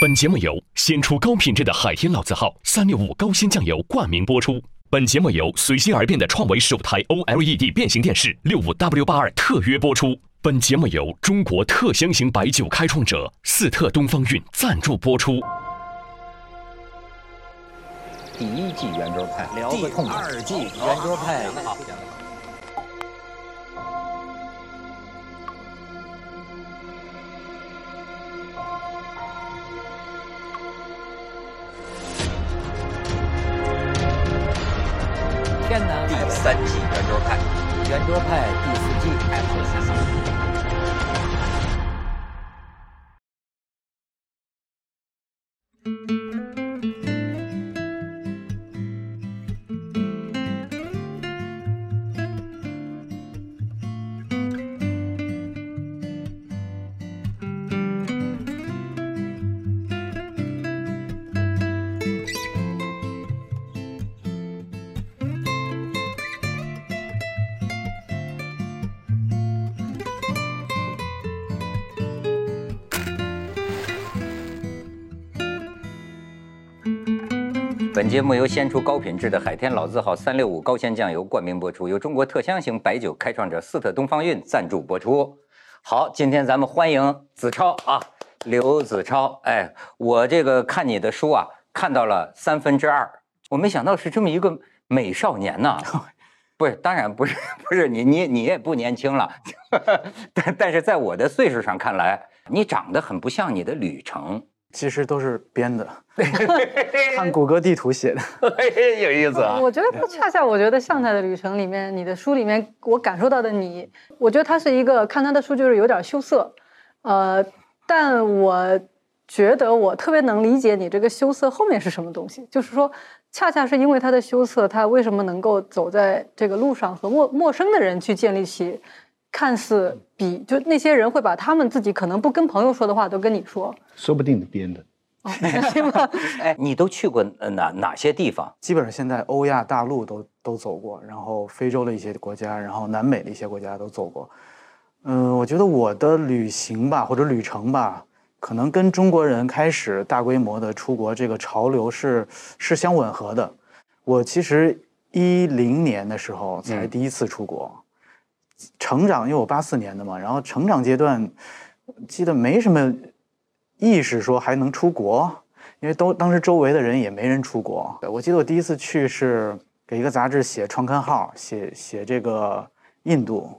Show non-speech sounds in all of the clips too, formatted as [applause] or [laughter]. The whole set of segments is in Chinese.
本节目由先出高品质的海天老字号三六五高鲜酱油冠名播出。本节目由随心而变的创维首台 OLED 变形电视六五 W 八二特约播出。本节目由中国特香型白酒开创者四特东方韵赞助播出。第一季圆桌派，聊个痛快。第二季圆桌派，天南第三季圆桌派，圆桌派第四季。节目由先出高品质的海天老字号三六五高鲜酱油冠名播出，由中国特香型白酒开创者四特东方韵赞助播出。好，今天咱们欢迎子超啊，刘子超。哎，我这个看你的书啊，看到了三分之二，我没想到是这么一个美少年呐。[laughs] 不是，当然不是，不是你，你你也不年轻了，但 [laughs] 但是在我的岁数上看来，你长得很不像你的旅程。其实都是编的，[laughs] 看谷歌地图写的，[laughs] 有意思啊。我觉得他恰恰，我觉得向太的旅程里面，你的书里面我感受到的你，我觉得他是一个看他的书就是有点羞涩，呃，但我觉得我特别能理解你这个羞涩后面是什么东西，就是说，恰恰是因为他的羞涩，他为什么能够走在这个路上和陌陌生的人去建立起。看似比就那些人会把他们自己可能不跟朋友说的话都跟你说，说不定是编的，是吗？[laughs] 哎，你都去过哪哪些地方？基本上现在欧亚大陆都都走过，然后非洲的一些国家，然后南美的一些国家都走过。嗯，我觉得我的旅行吧，或者旅程吧，可能跟中国人开始大规模的出国这个潮流是是相吻合的。我其实一零年的时候才第一次出国。成长，因为我八四年的嘛，然后成长阶段，记得没什么意识说还能出国，因为都当时周围的人也没人出国。我记得我第一次去是给一个杂志写创刊号，写写这个印度。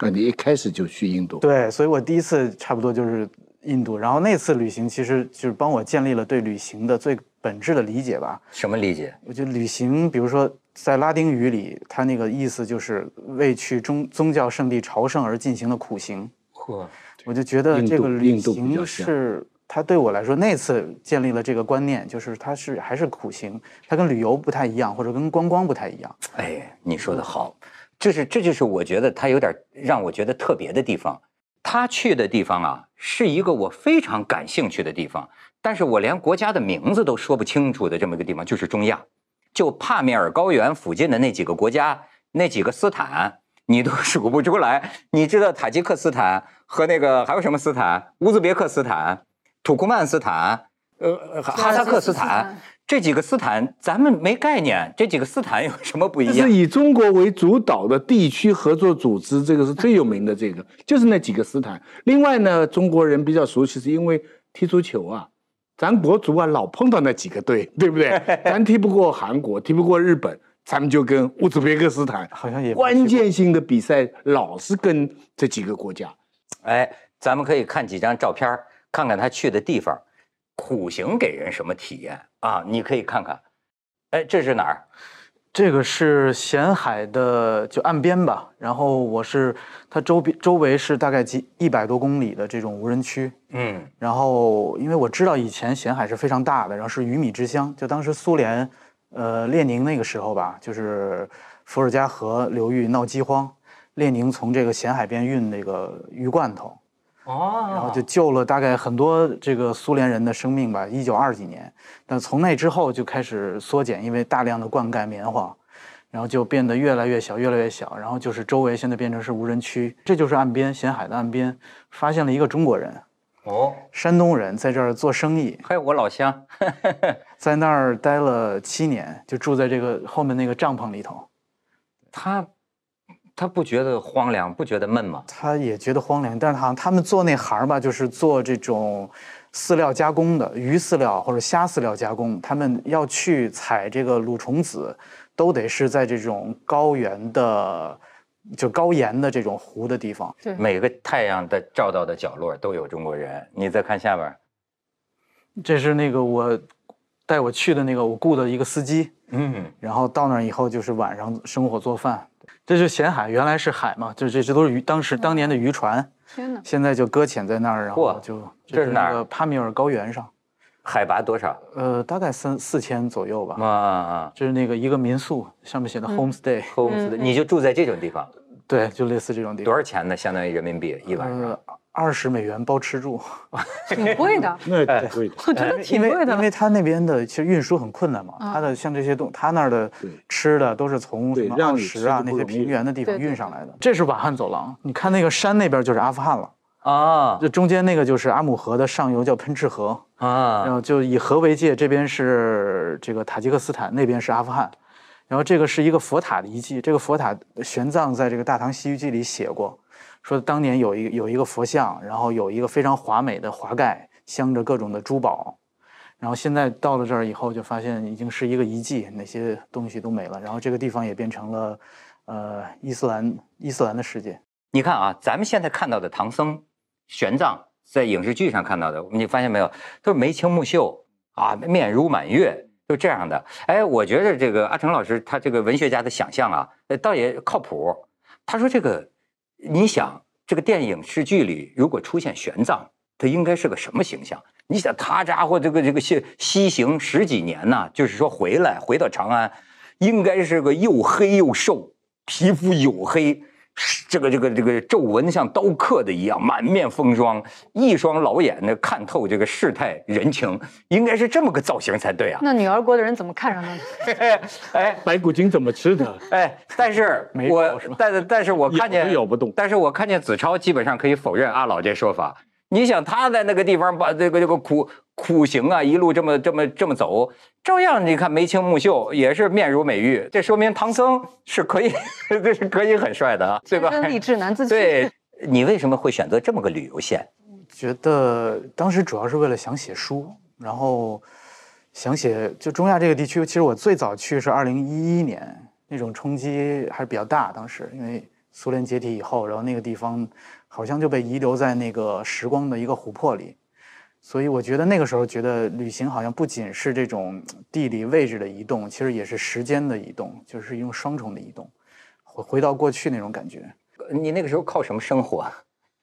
那，你一开始就去印度？对，所以我第一次差不多就是印度。然后那次旅行其实就是帮我建立了对旅行的最本质的理解吧。什么理解？我觉得旅行，比如说。在拉丁语里，它那个意思就是为去宗宗教圣地朝圣而进行的苦行。嚯！我就觉得这个旅行是它对我来说那次建立了这个观念，就是它是还是苦行，它跟旅游不太一样，或者跟观光不太一样。哎，你说的好，就是这就是我觉得它有点让我觉得特别的地方。他去的地方啊，是一个我非常感兴趣的地方，但是我连国家的名字都说不清楚的这么一个地方，就是中亚。就帕米尔高原附近的那几个国家，那几个斯坦，你都 [laughs] 数不出来。你知道塔吉克斯坦和那个还有什么斯坦？乌兹别克斯坦、土库曼斯坦、呃哈萨克斯坦这几个斯坦，咱们没概念。这几个斯坦有什么不一样？是以中国为主导的地区合作组织，这个是最有名的。这个就是那几个斯坦。另外呢，中国人比较熟悉，是因为踢足球啊。咱国足啊，老碰到那几个队，[laughs] 对不对？[laughs] 咱踢不过韩国，踢不过日本，咱们就跟乌兹别克斯坦，好像也关键性的比赛老是跟这几个国家。哎，咱们可以看几张照片，看看他去的地方，苦行给人什么体验啊？你可以看看，哎，这是哪儿？这个是咸海的就岸边吧，然后我是它周边周围是大概几一百多公里的这种无人区，嗯，然后因为我知道以前咸海是非常大的，然后是鱼米之乡，就当时苏联，呃，列宁那个时候吧，就是伏尔加河流域闹饥荒，列宁从这个咸海边运那个鱼罐头。哦，然后就救了大概很多这个苏联人的生命吧。一九二几年，但从那之后就开始缩减，因为大量的灌溉棉花，然后就变得越来越小，越来越小。然后就是周围现在变成是无人区，这就是岸边咸海的岸边，发现了一个中国人。哦，山东人，在这儿做生意，还有我老乡，[laughs] 在那儿待了七年，就住在这个后面那个帐篷里头。他他不觉得荒凉，不觉得闷吗？他也觉得荒凉，但是好像他们做那行儿吧，就是做这种饲料加工的，鱼饲料或者虾饲料加工。他们要去采这个蠕虫子，都得是在这种高原的，就高盐的这种湖的地方。对，每个太阳的照到的角落都有中国人。你再看下边，这是那个我带我去的那个我雇的一个司机，嗯，然后到那儿以后就是晚上生火做饭。这就是咸海，原来是海嘛，就这这都是渔，当时当年的渔船，天哪！现在就搁浅在那儿，然后嚯就这是哪儿那个帕米尔高原上，海拔多少？呃，大概三四千左右吧。啊啊这是那个一个民宿，上面写的嗯 homestay，、，homes，的你就住在这种地方，对，就类似这种地方。多少钱呢？相当于人民币一晚上？呃，二十美元包吃住，[laughs] 挺贵的，[laughs] 那挺贵的。我觉得挺贵的了。因为他那边的其实运输很困难嘛，啊他的像这些东，他那儿的吃的都是从什么奥对让你什啊那些平原的地方运上来的。这是瓦罕走廊，你看那个山那边就是阿富汗了，啊这中间那个就是阿姆河的上游叫喷赤河啊，然啊，后就以河为界，这边是这个塔吉克斯坦，那边是阿富汗。然后这个是一个佛塔的遗迹，这个佛塔玄奘在这个《大唐西域记》里写过，说当年有一有一个佛像，然后有一个非常华美的华盖，镶着各种的珠宝。然后现在到了这儿以后，就发现已经是一个遗迹，那些东西都没了。然后这个地方也变成了，呃，伊斯兰伊斯兰的世界。你看啊，咱们现在看到的唐僧、玄奘，在影视剧上看到的，你发现没有，都是眉清目秀啊，面如满月，就这样的。哎，我觉得这个阿成老师他这个文学家的想象啊，倒也靠谱。他说这个，你想这个电影视剧里如果出现玄奘，他应该是个什么形象？你想他家伙这个这个西西行十几年呢、就是说回来回到长安，应该是个又黑又瘦，皮肤黝黑，这个这个这个皱纹像刀刻的一样，满面风霜，一双老眼呢看透这个世态人情，应该是这么个造型才对啊！那女儿国的人怎么看上他的？[laughs] 哎白骨精怎么吃的？[laughs] 哎，但是 [laughs] 我是但是但是我看见咬不动但是我看见子超基本上可以否认阿老这说法。你想他在那个地方把这个这个苦苦行啊，一路这么这么这么走，照样你看眉清目秀，也是面如美玉，这说明唐僧是可以，这 [laughs] 是可以很帅的啊，对吧？对，你为什么会选择这么个旅游线？觉得当时主要是为了想写书，然后想写就中亚这个地区。其实我最早去是二零一一年，那种冲击还是比较大。当时因为苏联解体以后，然后那个地方好像就被遗留在那个时光的一个琥珀里，所以我觉得那个时候觉得旅行好像不仅是这种地理位置的移动，其实也是时间的移动，就是一种双重的移动，回回到过去那种感觉。你那个时候靠什么生活？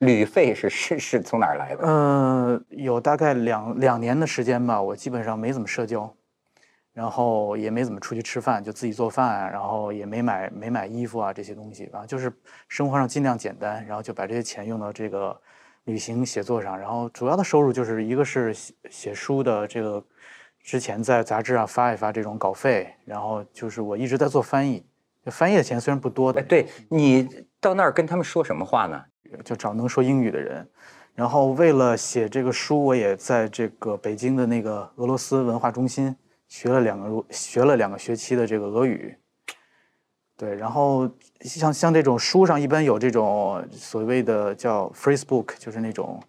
旅费是是是从哪儿来的？呃，有大概两两年的时间吧，我基本上没怎么社交，然后也没怎么出去吃饭，就自己做饭，然后也没买没买衣服啊这些东西，然后就是生活上尽量简单，然后就把这些钱用到这个旅行写作上，然后主要的收入就是一个是写写书的这个之前在杂志上发一发这种稿费，然后就是我一直在做翻译，翻译的钱虽然不多的哎，，对你到那儿跟他们说什么话呢？就找能说英语的人。然后为了写这个书，我也在这个北京的那个俄罗斯文化中心学了两个学了两个学期的这个俄语。对，然后像像这种书上一般有这种所谓的叫 phrase book，就是那种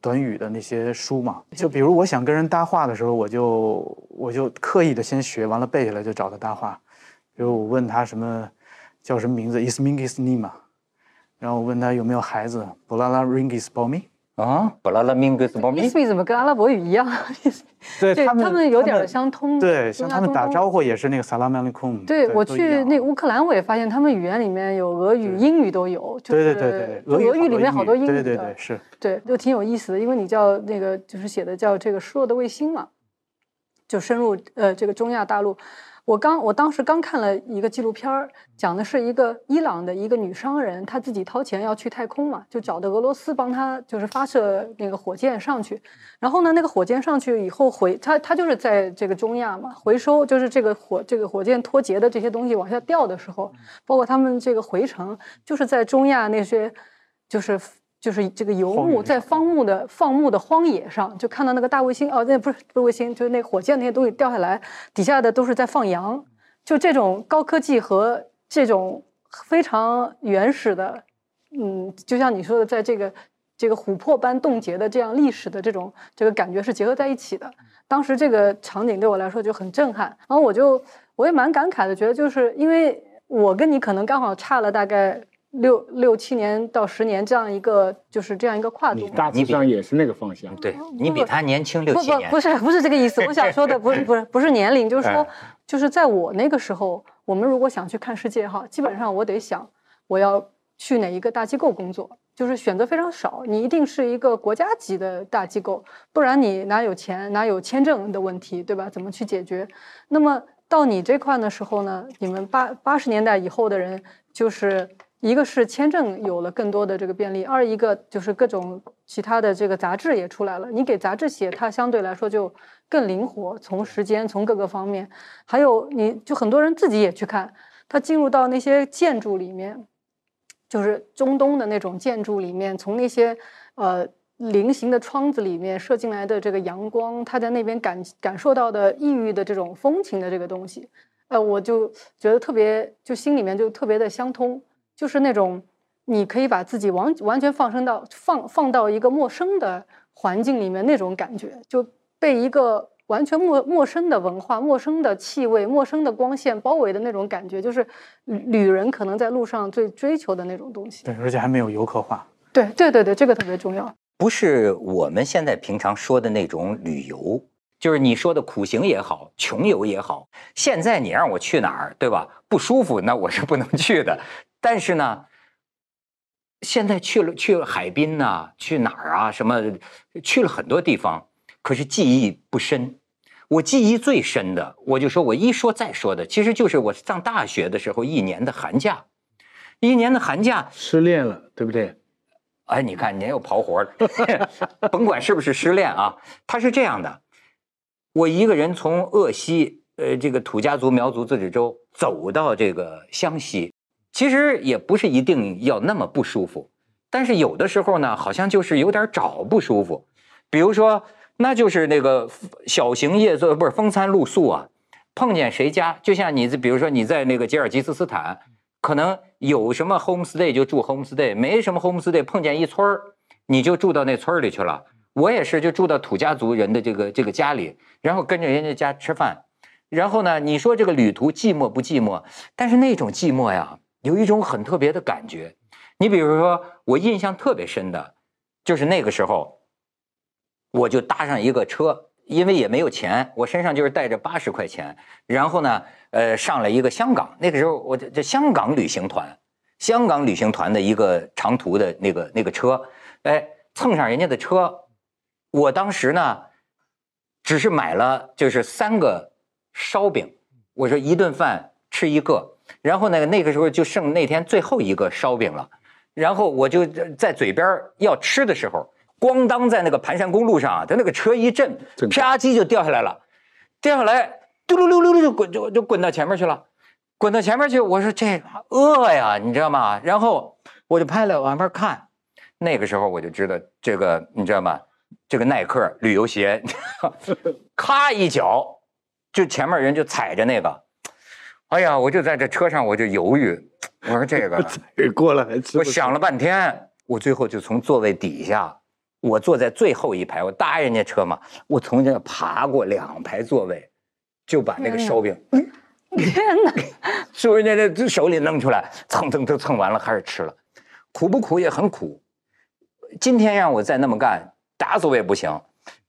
短语的那些书嘛。就比如我想跟人搭话的时候，我就我就刻意的先学，完了背下来就找他搭话。比如我问他什么叫什么名字，Ismingis Nima，然后我问他有没有孩子，Bolala Ringis b o m i 啊，布拉拉明格斯包米意思怎么跟阿拉伯语一样？[laughs] 对对，他们们有点儿相通。对，像他们打招呼。也是那个 Salam Alaikum。对我都一样去那乌克兰，我也发现他们语言里面有俄语、英语都有。就对是对对对，俄语里面好多英语的。对对对是。对，就挺有意思的，因为你叫那个就是写的叫这个失落的卫星嘛，就深入呃这个中亚大陆。我刚我当时刚看了一个纪录片儿，讲的是一个伊朗的一个女商人，她自己掏钱要去太空嘛，就找的俄罗斯帮她就是发射那个火箭上去。然后呢，那个火箭上去以后回，她她就是在这个中亚嘛，回收就是这个火这个火箭脱节的这些东西往下掉的时候，包括他们这个回程，就是在中亚那些就是就是这个游牧在原上放牧的放牧的荒野上，就看到那个大卫星哦，那不是不是卫星，就是那火箭那些东西掉下来，底下的都是在放羊，就这种高科技和这种非常原始的，嗯，就像你说的，在这个这个琥珀般冻结的这样历史的这种这个感觉是结合在一起的。当时这个场景对我来说就很震撼，然后我就我也蛮感慨的，觉得就是因为我跟你可能刚好差了大概六六七年到十年这样一个就是这样一个跨度你。大致上也是那个方向。对你比他年轻六七年不不不，是不是这个意思，我想说的不是不是不是年龄，就是说哎就是在我那个时候，我们如果想去看世界哈，基本上我得想我要去哪一个大机构工作，就是选择非常少，你一定是一个国家级的大机构，不然你哪有钱哪有签证的问题，对吧？怎么去解决？那么到你这块的时候呢，你们八八十年代以后的人，就是一个是签证有了更多的这个便利，二一个就是各种其他的这个杂志也出来了，你给杂志写，它相对来说就更灵活，从时间从各个方面，还有你就很多人自己也去看，他进入到那些建筑里面，就是中东的那种建筑里面，从那些呃菱形的窗子里面射进来的这个阳光，他在那边感感受到的异域的这种风情的这个东西，呃，我就觉得特别，就心里面就特别的相通，就是那种你可以把自己完完全放生到放放到一个陌生的环境里面那种感觉，就被一个完全陌陌生的文化、陌生的气味、陌生的光线包围的那种感觉，就是旅旅人可能在路上最追求的那种东西。对，而且还没有游客化。对对对对，这个特别重要。不是我们现在平常说的那种旅游，就是你说的苦行也好，穷游也好。现在你让我去哪儿，对吧？不舒服，那我是不能去的。但是呢，现在去了去了海滨呐、去哪儿啊？什么去了很多地方，可是记忆不深。我记忆最深的，我就说我一说再说的，其实就是我上大学的时候一年的寒假，一年的寒假，失恋了，对不对？哎，你看，您又刨活了，[laughs] 甭管是不是失恋啊，他是这样的，我一个人从鄂西，呃，这个土家族苗族自治州走到这个湘西，其实也不是一定要那么不舒服，但是有的时候呢，好像就是有点找不舒服，比如说，那就是那个小型夜宿，不是风餐露宿啊，碰见谁家，就像你，比如说你在那个吉尔吉斯斯坦。可能有什么 homestay 就住 homestay，没什么 homestay，碰见一村儿，你就住到那村儿里去了。我也是，就住到土家族人的这个这个家里，然后跟着人家家吃饭。然后呢，你说这个旅途寂寞不寂寞？但是那种寂寞呀，有一种很特别的感觉。你比如说，我印象特别深的，就是那个时候，我就搭上一个车，因为也没有钱，我身上就是带着八十块钱，然后呢。呃，上了一个香港，那个时候我这这香港旅行团，香港旅行团的一个长途的那个那个车，哎，蹭上人家的车，我当时呢，只是买了就是三个烧饼，我说一顿饭吃一个，然后呢，那个时候就剩那天最后一个烧饼了，然后我就在嘴边要吃的时候，咣当在那个盘山公路上啊，它那个车一震，啪叽就掉下来了，掉下来。嘟噜噜噜噜就滚就就滚到前面去了，滚到前面去，我说这饿呀，你知道吗？然后我就拍了往边看，那个时候我就知道这个你知道吗？这个耐克旅游鞋，咔一脚，就前面人就踩着那个，哎呀，我就在这车上我就犹豫，我说这个 [laughs] 过了还吃，我想了半天，我最后就从座位底下，我坐在最后一排，我搭人家车嘛，我从这爬过两排座位。就把那个烧饼，[laughs] 天哪！说人家这手里弄出来，蹭蹭蹭蹭完了，开始吃了，苦不苦也很苦。今天让我再那么干，打死我也不行。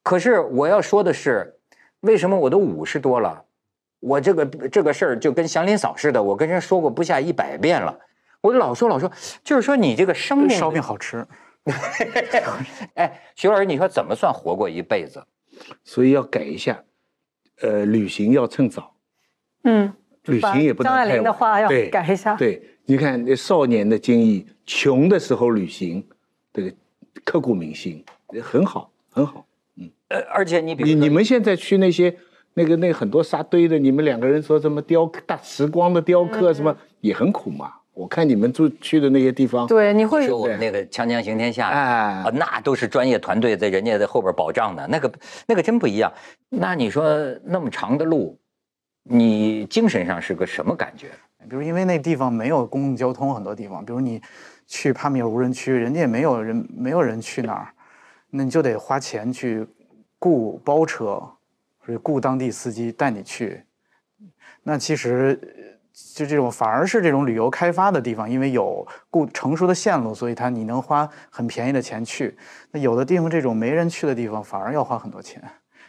可是我要说的是，为什么我都五十多了，我这个这个事儿就跟祥林嫂似的，我跟人说过不下一百遍了。我老说老说，就是说你这个生命烧饼好吃。[laughs] 哎，徐老师，你说怎么算活过一辈子？所以要改一下。呃，旅行要趁早，嗯，旅行也不能张爱玲的话要改一下。对，你看少年的经历，穷的时候旅行，这个刻骨铭心，很好，很好。嗯，呃，而且你比你你们现在去那些那个那很多沙堆的，你们两个人说什么雕刻大时光的雕刻什么，也很苦嘛。我看你们住去的那些地方，对，你会说我们那个《锵锵行天下》哎啊，那都是专业团队在人家的后边保障的，那个那个真不一样。那你说那么长的路，你精神上是个什么感觉？比如因为那地方没有公共交通，很多地方，比如你去帕米尔无人区，人家也没有人，没有人去那儿，那你就得花钱去雇包车，或者雇当地司机带你去。那其实就这种反而是这种旅游开发的地方，因为有固成熟的线路，所以它你能花很便宜的钱去。那有的地方这种没人去的地方，反而要花很多钱。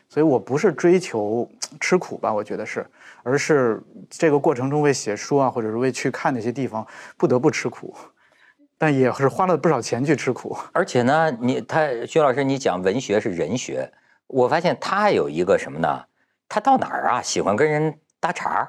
所以我不是追求吃苦吧，我觉得是，而是这个过程中为写书啊，或者是为去看那些地方，不得不吃苦，但也是花了不少钱去吃苦。而且呢，你他薛老师，你讲文学是人学，我发现他有一个什么呢？他到哪儿啊，喜欢跟人搭茬儿。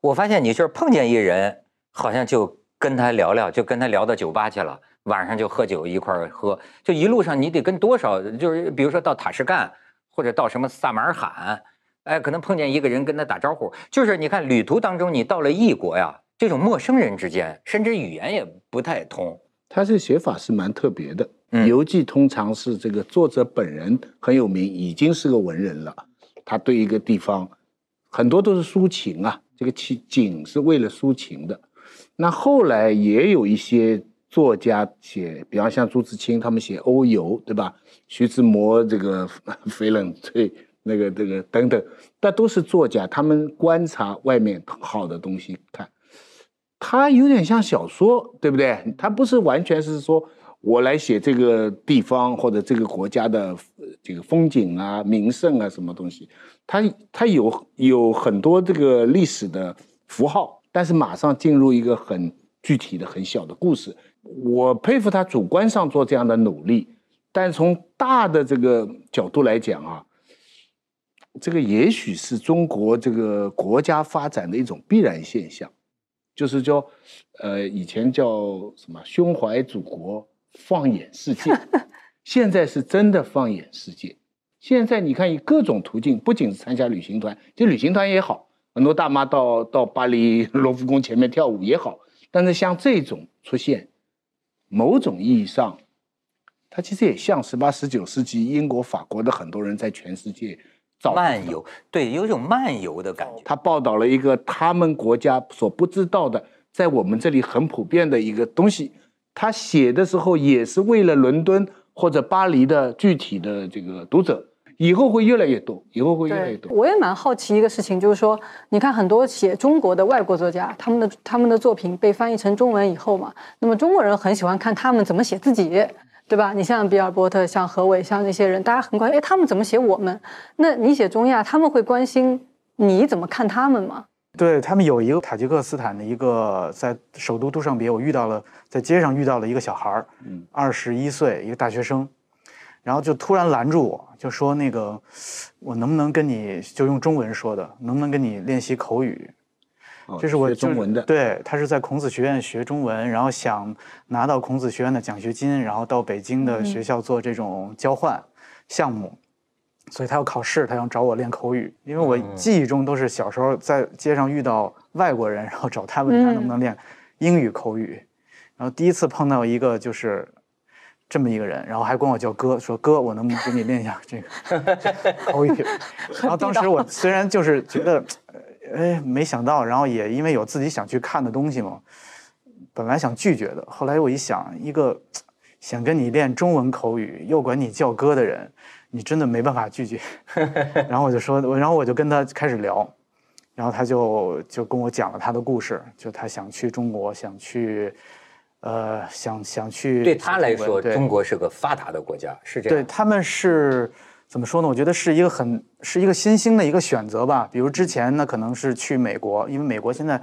我发现你就是碰见一人，好像就跟他聊聊，就跟他聊到酒吧去了，晚上就喝酒一块儿喝，就一路上你得跟多少，就是比如说到塔什干或者到什么萨马尔罕，哎，可能碰见一个人跟他打招呼，就是你看旅途当中你到了异国呀，这种陌生人之间，甚至语言也不太通。他这写法是蛮特别的。游记通常是这个作者本人很有名，已经是个文人了，他对一个地方很多都是抒情啊，这个情景是为了抒情的。那后来也有一些作家写，比方像朱自清他们写欧游，对吧？徐志摩这个 [laughs] 翡冷翠那个这个等等，那都是作家，他们观察外面好的东西看。它有点像小说，对不对？它不是完全是说我来写这个地方或者这个国家的这个风景啊、名胜啊什么东西，它它有有很多这个历史的符号，但是马上进入一个很具体的、很小的故事。我佩服他主观上做这样的努力，但从大的这个角度来讲啊，这个也许是中国这个国家发展的一种必然现象。就是叫，呃，以前叫什么胸怀祖国，放眼世界，现在是真的放眼世界。现在你看，以各种途径，不仅是参加旅行团，就旅行团也好，很多大妈到到巴黎罗浮宫前面跳舞也好，但是像这种出现，某种意义上，它其实也像十八、十九世纪英国、法国的很多人在全世界造漫游，对，有一种漫游的感觉。他报道了一个他们国家所不知道的，在我们这里很普遍的一个东西。他写的时候也是为了伦敦或者巴黎的具体的这个读者，以后会越来越多，以后会越来越，多。我也蛮好奇一个事情，就是说，你看很多写中国的外国作家，他们的他们的作品被翻译成中文以后嘛，那么中国人很喜欢看他们怎么写自己，对吧？你像比尔波特、像何伟、像那些人，大家很关心，哎，他们怎么写我们？那你写中亚，他们会关心你怎么看他们吗？对他们有一个塔吉克斯坦的一个在首都杜尚别，我遇到了在街上遇到了一个小孩儿，二十一岁，一个大学生，然后就突然拦住我，就说那个我能不能跟你就用中文说的，能不能跟你练习口语？哦？这是我学中文的，对他是在孔子学院学中文，然后想拿到孔子学院的奖学金，然后到北京的学校做这种交换项目，所以他要考试，他想找我练口语，因为我记忆中都是小时候在街上遇到外国人，然后找他问他能不能练英语口语，然后第一次碰到一个就是。这么一个人，然后还管我叫哥，说哥，我能不能给你练一下这个 [laughs] 口语？然后当时我虽然就是觉得，呃哎，没想到，然后也因为有自己想去看的东西嘛，本来想拒绝的，后来我一想，一个想跟你练中文口语又管你叫哥的人，你真的没办法拒绝。[laughs] 然后我就说，我然后我就跟他开始聊，然后他就就跟我讲了他的故事，就他想去中国，想去，呃，想想去。对他来说，对中国是个发达的国家，是这样。对他们是怎么说呢？我觉得是一个很是一个新兴的一个选择吧。比如之前呢，可能是去美国，因为美国现在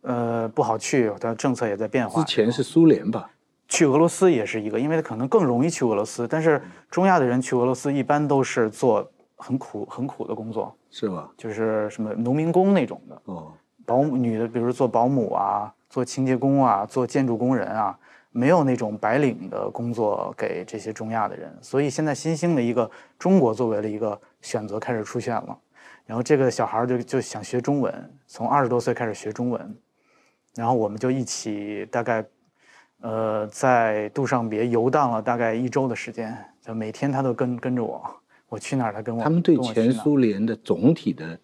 呃不好去，它政策也在变化。之前是苏联吧？去俄罗斯也是一个，因为他可能更容易去俄罗斯。但是中亚的人去俄罗斯一般都是做很苦很苦的工作，是吧？就是什么农民工那种的。哦，保姆女的，比如做保姆啊，做清洁工啊，做建筑工人啊，没有那种白领的工作给这些中亚的人，所以现在新兴的一个中国作为了一个选择开始出现了。然后这个小孩儿就就想学中文，从二十多岁开始学中文，然后我们就一起大概，呃，在杜尚别游荡了大概一周的时间，就每天他都跟跟着我，我去哪儿他跟我。他们对前苏联的总体的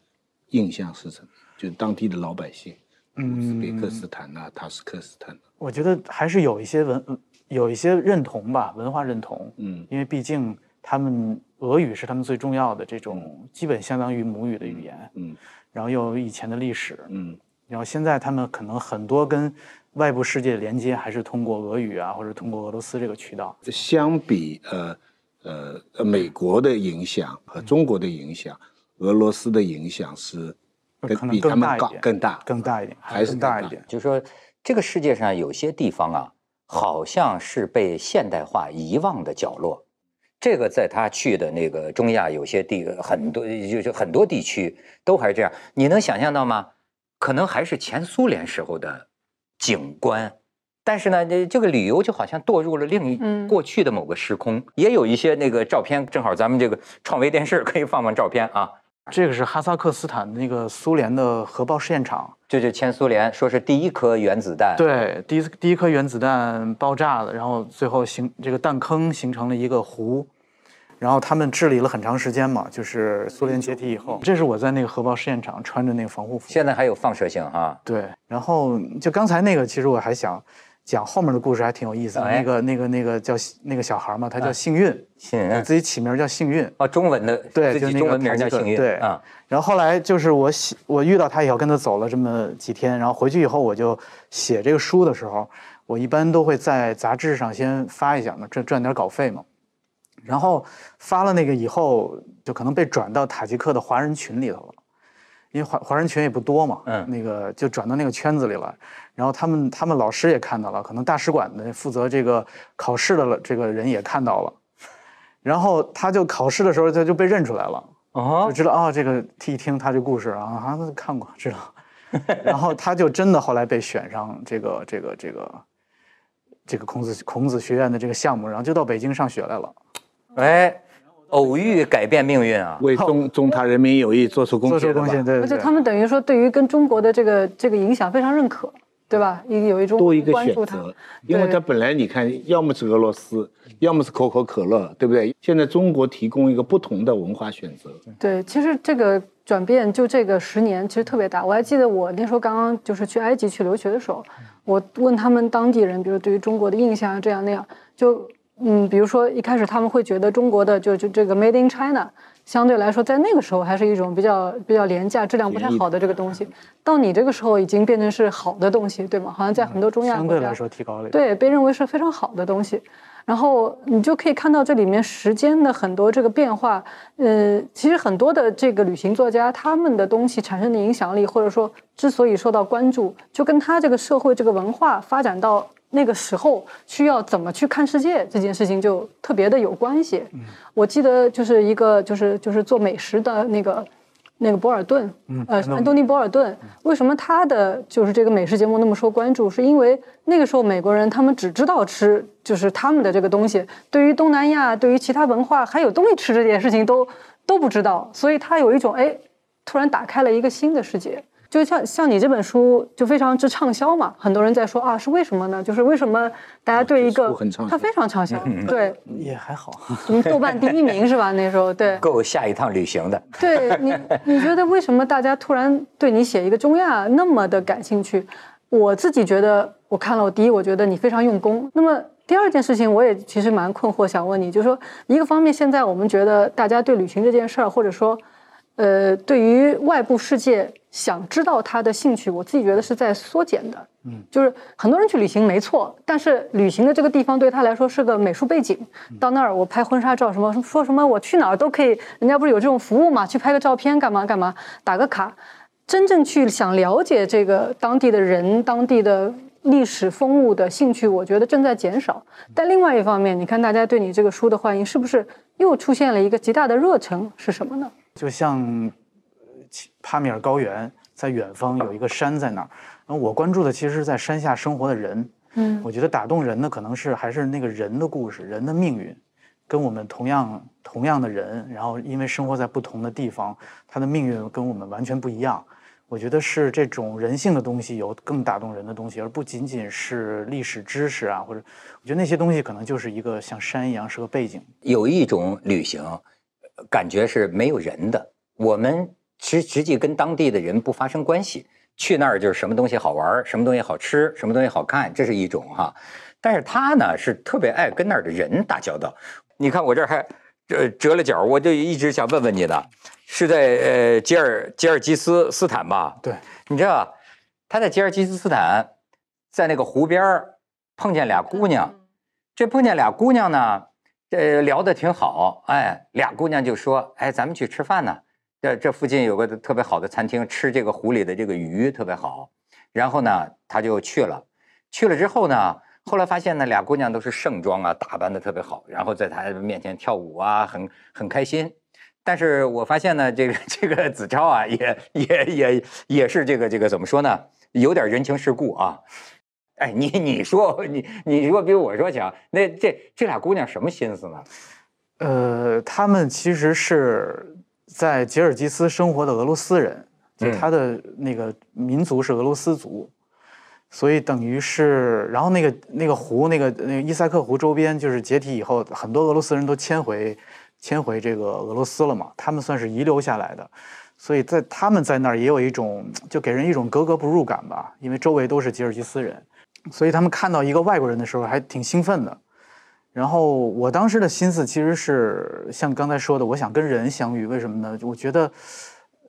印象是什么？就是当地的老百姓，乌兹别克斯坦呐、塔什克斯坦呐，我觉得还是有一些文，有一些认同吧，文化认同。嗯因为毕竟他们俄语是他们最重要的这种基本相当于母语的语言，嗯然后又有以前的历史，嗯然后现在他们可能很多跟外部世界连接还是通过俄语啊，或者通过俄罗斯这个渠道。相比呃呃呃美国的影响和中国的影响，俄罗斯的影响是更可能比他们高更大更大更大一点，还是大一点。就是说这个世界上有些地方啊，好像是被现代化遗忘的角落。这个在他去的那个中亚有些地很多，就是很多地区都还是这样。你能想象到吗？可能还是前苏联时候的景观，但是呢，这这个旅游就好像堕入了另一嗯过去的某个时空。也有一些那个照片，正好咱们这个创维电视可以放放照片啊。这个是哈萨克斯坦那个苏联的核爆试验场，就就前苏联说是第一颗原子弹，对，第一第一颗原子弹爆炸了，然后最后形这个弹坑形成了一个湖，然后他们治理了很长时间嘛，就是苏联解体以后，这是我在那个核爆试验场穿着那个防护服，现在还有放射性哈。对，然后就刚才那个，其实我还想讲后面的故事，还挺有意思的。哎。那个那个那个叫那个小孩嘛，他叫啊。幸运，幸运。给自己起名叫幸运。啊，中文的对，就那中文名叫幸运，对。啊，然后后来就是我写，我遇到他以后，跟他走了这么几天，然后回去以后，我就写这个书的时候，我一般都会在杂志上先发一下嘛，赚赚点稿费嘛。然后发了那个以后，就可能被转到塔吉克的华人群里头了，因为华华人群也不多嘛，嗯那个就转到那个圈子里了。然后他们他们老师也看到了，可能大使馆的负责这个考试的这个人也看到了，然后他就考试的时候他就被认出来了。哦就，知道哦，这个一听他这故事啊，啊，那看过知道，[laughs] 然后他就真的后来被选上这个这个这个这个孔子孔子学院的这个项目，然后就到北京上学来了。哎，偶遇改变命运啊！为中中他人民友谊做出贡献，做出贡献，对而。且他们等于说对于跟中国的这个这个影响非常认可，对吧？一有一种多一个关注他。选择，因为对它本来你看，要么是俄罗斯，要么是可口可乐，对不对？现在中国提供一个不同的文化选择，对，其实这个转变就这个十年其实特别大。我还记得我那时候刚刚就是去埃及去留学的时候，我问他们当地人，比如对于中国的印象啊这样那样，就嗯，比如说一开始他们会觉得中国的就就这个 Made in China。相对来说，在那个时候还是一种比较比较廉价、质量不太好的这个东西，到你这个时候已经变成是好的东西，对吗？好像在很多中亚国家相对来说提高了。对，被认为是非常好的东西。然后你就可以看到这里面时间的很多这个变化。呃，其实很多的这个旅行作家他们的东西产生的影响力，或者说之所以受到关注，就跟他这个社会这个文化发展到那个时候需要怎么去看世界这件事情就特别的有关系。我记得就是一个就是就是做美食的那个。那个博尔顿，呃，安东尼·博尔顿，为什么他的就是这个美食节目那么受关注？是因为那个时候美国人他们只知道吃，就是他们的这个东西，对于东南亚、对于其他文化还有东西吃这件事情都都不知道，所以他有一种哎，突然打开了一个新的世界。就像像你这本书就非常之畅销嘛，很多人在说啊，是为什么呢？就是为什么大家对一个这书很畅销它非常畅销，对，也还好。什么豆瓣第一名 [laughs] 是吧？那时候对，够下一趟旅行的。对你，你觉得为什么大家突然对你写一个中亚那么的感兴趣？我自己觉得，我看了，我第一，我觉得你非常用功。那么第二件事情，我也其实蛮困惑，想问你，就是说，一个方面，现在我们觉得大家对旅行这件事儿，或者说，呃，对于外部世界想知道他的兴趣，我自己觉得是在缩减的。嗯，就是很多人去旅行没错，但是旅行的这个地方对他来说是个美术背景。到那儿我拍婚纱照，什么说什么我去哪儿都可以，人家不是有这种服务嘛？去拍个照片干嘛干嘛，打个卡。真正去想了解这个当地的人、当地的历史风物的兴趣，我觉得正在减少。但另外一方面，你看大家对你这个书的欢迎，是不是又出现了一个极大的热忱？是什么呢？就像帕米尔高原在远方有一个山在那儿，然后我关注的其实是在山下生活的人。嗯我觉得打动人的可能是还是那个人的故事，人的命运，跟我们同样同样的人，然后因为生活在不同的地方，他的命运跟我们完全不一样。我我觉得是这种人性的东西有更打动人的东西，而不仅仅是历史知识啊，或者我觉得那些东西可能就是一个像山一样是个背景。有一种旅行，呃感觉是没有人的，我们实实际跟当地的人不发生关系，去那儿就是什么东西好玩，什么东西好吃，什么东西好看，这是一种哈。但是他呢是特别爱跟那儿的人打交道。你看我这儿还折折了角，我就一直想问问你的，是在呃吉尔吉尔吉斯斯坦吧？对，你知道他在吉尔吉斯斯坦，在那个湖边儿碰见俩姑娘，这碰见俩姑娘呢，这聊得挺好，哎，俩姑娘就说，哎，咱们去吃饭呢，这这附近有个特别好的餐厅，吃这个湖里的这个鱼特别好，然后呢，他就去了，去了之后呢。后来发现呢，俩姑娘都是盛装啊，打扮的特别好，然后在他面前跳舞啊，很很开心。但是我发现呢，这个这个子超啊，也也也也是这个这个怎么说呢，有点人情世故啊。哎，你你说你你说比我说强，那这这俩姑娘什么心思呢？呃，他们其实是在吉尔吉斯生活的俄罗斯人，就嗯他的那个民族是俄罗斯族，所以等于是，然后那个那个湖，那个那个伊塞克湖周边，就是解体以后，很多俄罗斯人都迁回迁回这个俄罗斯了嘛，他们算是遗留下来的，所以在他们在那儿也有一种就给人一种格格不入感吧，因为周围都是吉尔吉斯人，所以他们看到一个外国人的时候还挺兴奋的。然后我当时的心思其实是像刚才说的，我想跟人相遇。为什么呢？我觉得，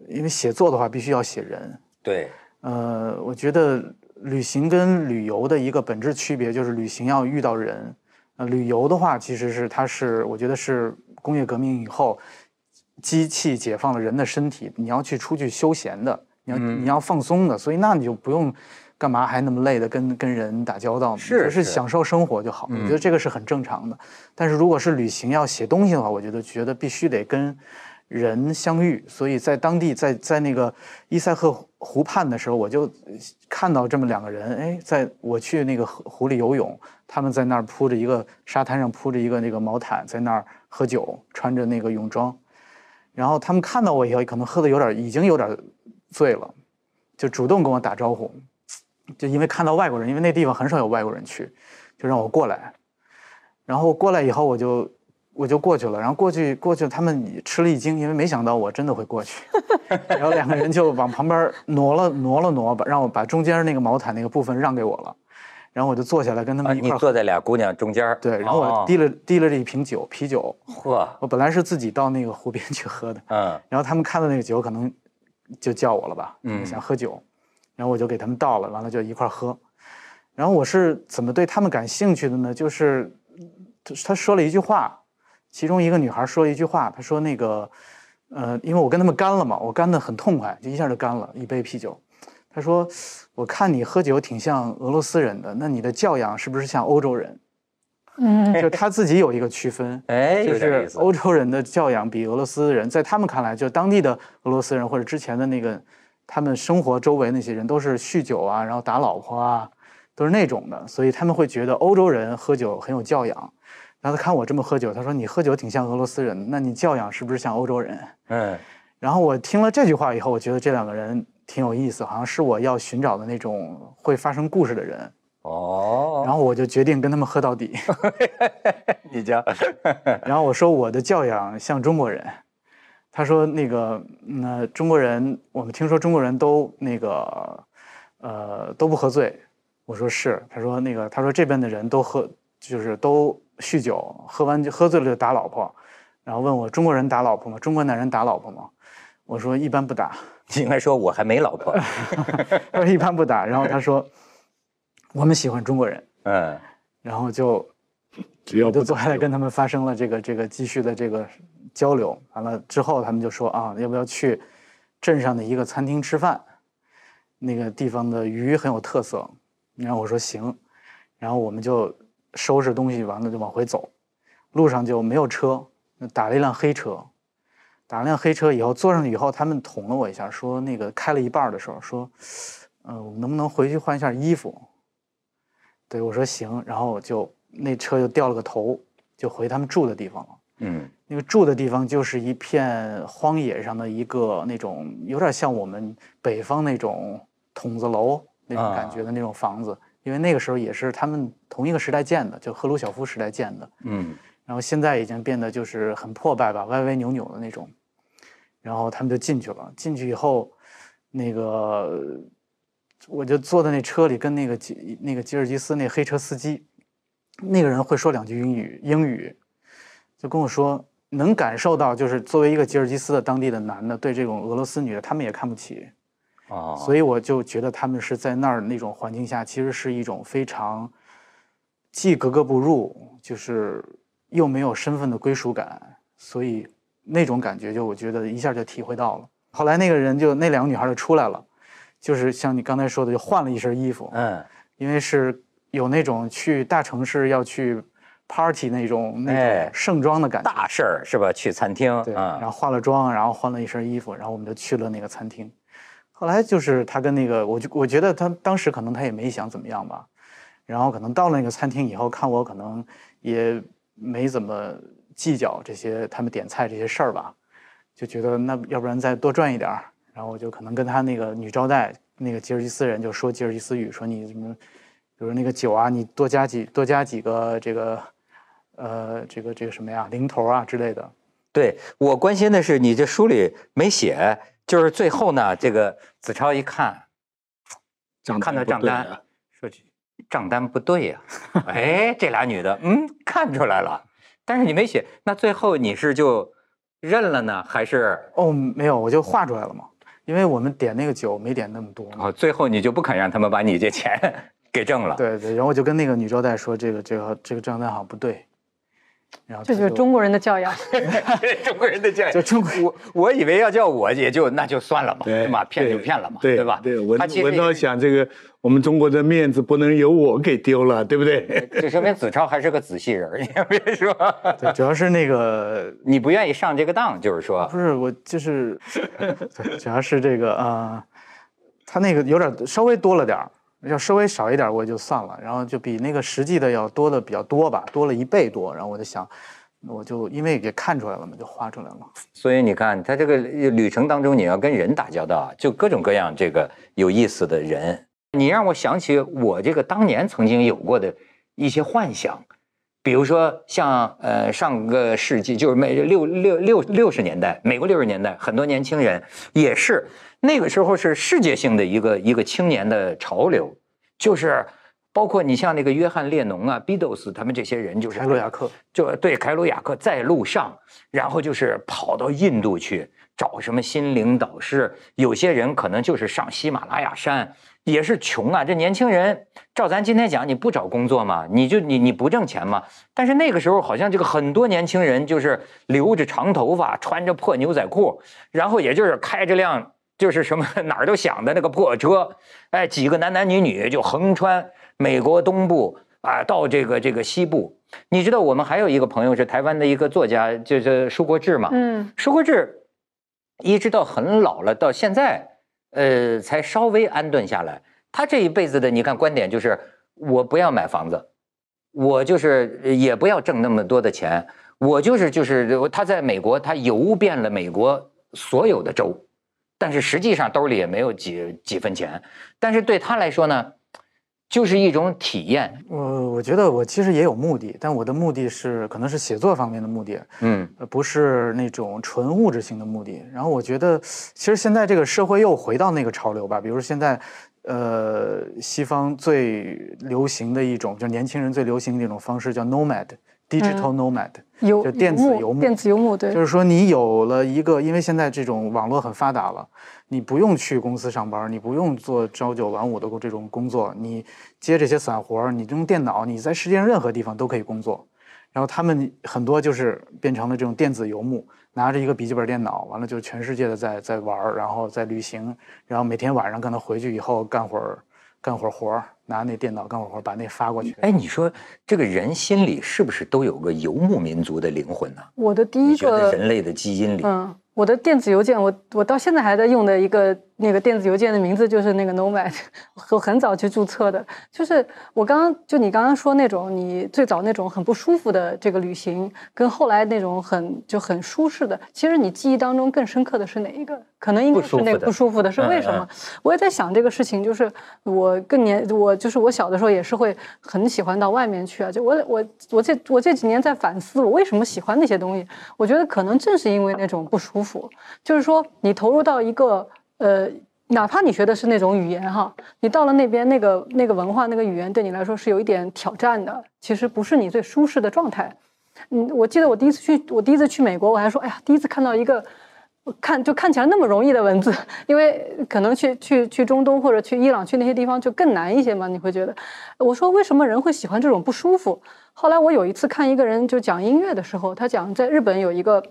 因为写作的话必须要写人。对，呃，我觉得旅行跟旅游的一个本质区别就是旅行要遇到人，呃，旅游的话其实是它是我觉得是工业革命以后，机器解放了人的身体，你要去出去休闲的，你要、嗯你要放松的，所以那你就不用干嘛还那么累的跟跟人打交道，是就是享受生活就好。我觉得这个是很正常的。但是如果是旅行要写东西的话，我觉得觉得必须得跟人相遇，所以在当地，在在那个伊塞克湖畔的时候，我就看到这么两个人，哎，在我去那个湖湖里游泳，他们在那儿铺着一个沙滩上铺着一个那个毛毯，在那儿喝酒，穿着那个泳装，然后他们看到我以后，可能喝的有点，已经有点醉了，就主动跟我打招呼，就因为看到外国人，因为那地方很少有外国人去，就让我过来，然后过来以后我就。我就过去了，然后过去过去，他们吃了一惊，因为没想到我真的会过去。[laughs] 然后两个人就往旁边挪了挪了挪，把让我把中间那个毛毯那个部分让给我了。然后我就坐下来跟他们一块儿你。坐在俩姑娘中间对，然后我哦递了递了这一瓶酒，啤酒。嚯，我本来是自己到那个湖边去喝的，嗯然后他们看到那个酒，可能就叫我了吧，嗯想喝酒，然后我就给他们倒了，完了就一块喝。然后我是怎么对他们感兴趣的呢？就是他说了一句话，其中一个女孩说了一句话，她说那个，呃，因为我跟他们干了嘛，我干的很痛快，就一下就干了一杯啤酒。她说，我看你喝酒挺像俄罗斯人的，那你的教养是不是像欧洲人？嗯，就他自己有一个区分，[laughs] 哎，就是有点意思。欧洲人的教养比俄罗斯人，在他们看来，就当地的俄罗斯人或者之前的那个，他们生活周围那些人都是酗酒啊，然后打老婆啊，都是那种的，所以他们会觉得欧洲人喝酒很有教养。然后他看我这么喝酒，他说你喝酒挺像俄罗斯人，那你教养是不是像欧洲人？嗯，[laughs] 然后我听了这句话以后，我觉得这两个人挺有意思，好像是我要寻找的那种会发生故事的人。哦，然后我就决定跟他们喝到底。[laughs] 你讲，[laughs] 然后我说我的教养像中国人，他说那个那、中国人，我们听说中国人都那个呃都不喝醉，我说是，他说那个他说这边的人都喝就是都酗酒，喝完就喝醉了就打老婆，然后问我中国人打老婆吗？中国男人打老婆吗？我说一般不打，你应该说我还没老婆。[laughs] 他说一般不打，然后他说我们喜欢中国人，嗯，然后就只要不我就坐下来跟他们发生了这个这个继续的这个交流。完了之后，他们就说啊，要不要去镇上的一个餐厅吃饭？那个地方的鱼很有特色。然后我说行，然后我们就收拾东西，完了就往回走。路上就没有车，打了一辆黑车。打了辆黑车以后，坐上去以后，他们捅了我一下，说那个开了一半的时候说，呃，我们能不能回去换一下衣服？对我说行，然后就那车又掉了个头，就回他们住的地方了。嗯那个住的地方就是一片荒野上的一个那种，有点像我们北方那种筒子楼那种感觉的那种房子，因为那个时候也是他们同一个时代建的，就赫鲁晓夫时代建的。嗯然后现在已经变得就是很破败吧，歪歪扭扭的那种。然后他们就进去了，进去以后，那个我就坐在那车里，跟那个吉那个吉尔吉斯那黑车司机，那个人会说两句英语，英语就跟我说，能感受到就是作为一个吉尔吉斯的当地的男的，对这种俄罗斯女的，他们也看不起。啊，所以我就觉得他们是在那儿那种环境下，其实是一种非常既格格不入，就是又没有身份的归属感，所以那种感觉就我觉得一下就体会到了。后来那个人就那两个女孩就出来了，就是像你刚才说的，就换了一身衣服，嗯因为是有那种去大城市要去 party 那种那哎种盛装的感觉。大事儿是吧？去餐厅然后化了妆，然后换了一身衣服，然后我们就去了那个餐厅。后来就是他跟那个，我就我觉得他当时可能他也没想怎么样吧，然后可能到了那个餐厅以后，看我可能也没怎么计较这些他们点菜这些事儿吧，就觉得那要不然再多赚一点儿，然后我就可能跟他那个女招待那个吉尔吉斯人就说吉尔吉斯语，说你什么，比如那个酒啊，你多加几多加几个这个，呃，这个这个什么呀，零头啊之类的。对我关心的是你这书里没写，就是最后呢，这个子超一看，账看到账单啊，说这账单不对呀、[laughs] 哎，这俩女的，嗯，看出来了，但是你没写，那最后你是就认了呢，还是？哦，没有，我就画出来了嘛，因为我们点那个酒没点那么多嘛。哦，最后你就不肯让他们把你这钱给挣了？对对，然后我就跟那个女招待说，这个这个这个账单好像不对，然后这就是中国人的教养。[laughs] 中国人的教养，就中国我我以为要叫我也就那就算了嘛，对吧？骗就骗了嘛，对吧？对，文涛想这个，我们中国的面子不能由我给丢了，[laughs] 对不对？[laughs] 这说明子超还是个仔细人儿，你别说，对，主要是那个你不愿意上这个当，就是说，不是我就是，主要是这个呃，他那个有点稍微多了点儿，要稍微少一点儿我就算了，然后就比那个实际的要多的比较多吧，多了一倍多，然后我就想，我就因为也看出来了嘛，就画出来了。所以你看，他这个旅程当中，你要跟人打交道，就各种各样这个有意思的人。你让我想起我这个当年曾经有过的一些幻想，比如说像呃上个世纪就是美六六六六十年代，美国六十年代，很多年轻人也是那个时候是世界性的一个一个青年的潮流，就是包括你像那个约翰列侬啊、Beatles 他们这些人，就是凯鲁亚克，就对凯鲁亚克在路上，然后就是跑到印度去找什么心灵导师，有些人可能就是上喜马拉雅山，也是穷啊。这年轻人，照咱今天讲，你不找工作吗？你就你你不挣钱吗？但是那个时候好像这个很多年轻人就是留着长头发，穿着破牛仔裤，然后也就是开着辆就是什么 [laughs] 哪儿都响的那个破车，哎，几个男男女女就横穿美国东部啊，到这个这个西部。你知道我们还有一个朋友是台湾的一个作家，就是舒国志嘛。嗯，舒国志一直到很老了，到现在，呃，才稍微安顿下来。他这一辈子的，你看观点就是，我不要买房子，我就是也不要挣那么多的钱，我就是就是他在美国，他游遍了美国所有的州，但是实际上兜里也没有几几分钱。但是对他来说呢，就是一种体验。我我觉得我其实也有目的，但我的目的是可能是写作方面的目的，嗯呃，不是那种纯物质性的目的。然后我觉得，其实现在这个社会又回到那个潮流吧，比如现在，呃，西方最流行的一种，就年轻人最流行的一种方式叫 nomad，digital nomad，、游就电子游牧电子游牧，对，就是说你有了一个，因为现在这种网络很发达了，你不用去公司上班，你不用做朝九晚五的这种工作，你接这些散活儿，你用电脑，你在世界上任何地方都可以工作。然后他们很多就是变成了这种电子游牧，拿着一个笔记本电脑，完了就全世界的在在玩儿，然后在旅行，然后每天晚上可能回去以后干会儿干会儿活儿，拿那电脑干会儿活儿，把那发过去。哎，你说这个人心里是不是都有个游牧民族的灵魂呢？我的第一个人类的基因里，嗯，我的电子邮件，我我到现在还在用的一个那个电子邮件的名字就是那个 Nomad，[laughs] 我很早去注册的。就是我刚刚就你刚刚说那种你最早那种很不舒服的这个旅行，跟后来那种很就很舒适的，其实你记忆当中更深刻的是哪一个？可能应该是那个不舒服的，是为什么？我也在想这个事情，就是我更年我就是我小的时候也是会很喜欢到外面去啊，就我我我这我这几年在反思我为什么喜欢那些东西，我觉得可能正是因为那种不舒服，就是说你投入到一个。呃，哪怕你学的是那种语言哈，你到了那边那个那个文化那个语言对你来说是有一点挑战的，其实不是你最舒适的状态。嗯，我记得我第一次去，我第一次去美国，我还说，哎呀，第一次看到一个看就看起来那么容易的文字，[laughs] 因为可能去去去中东或者去伊朗去那些地方就更难一些嘛，你会觉得，我说为什么人会喜欢这种不舒服？后来我有一次看一个人就讲音乐的时候，他讲在日本有一个。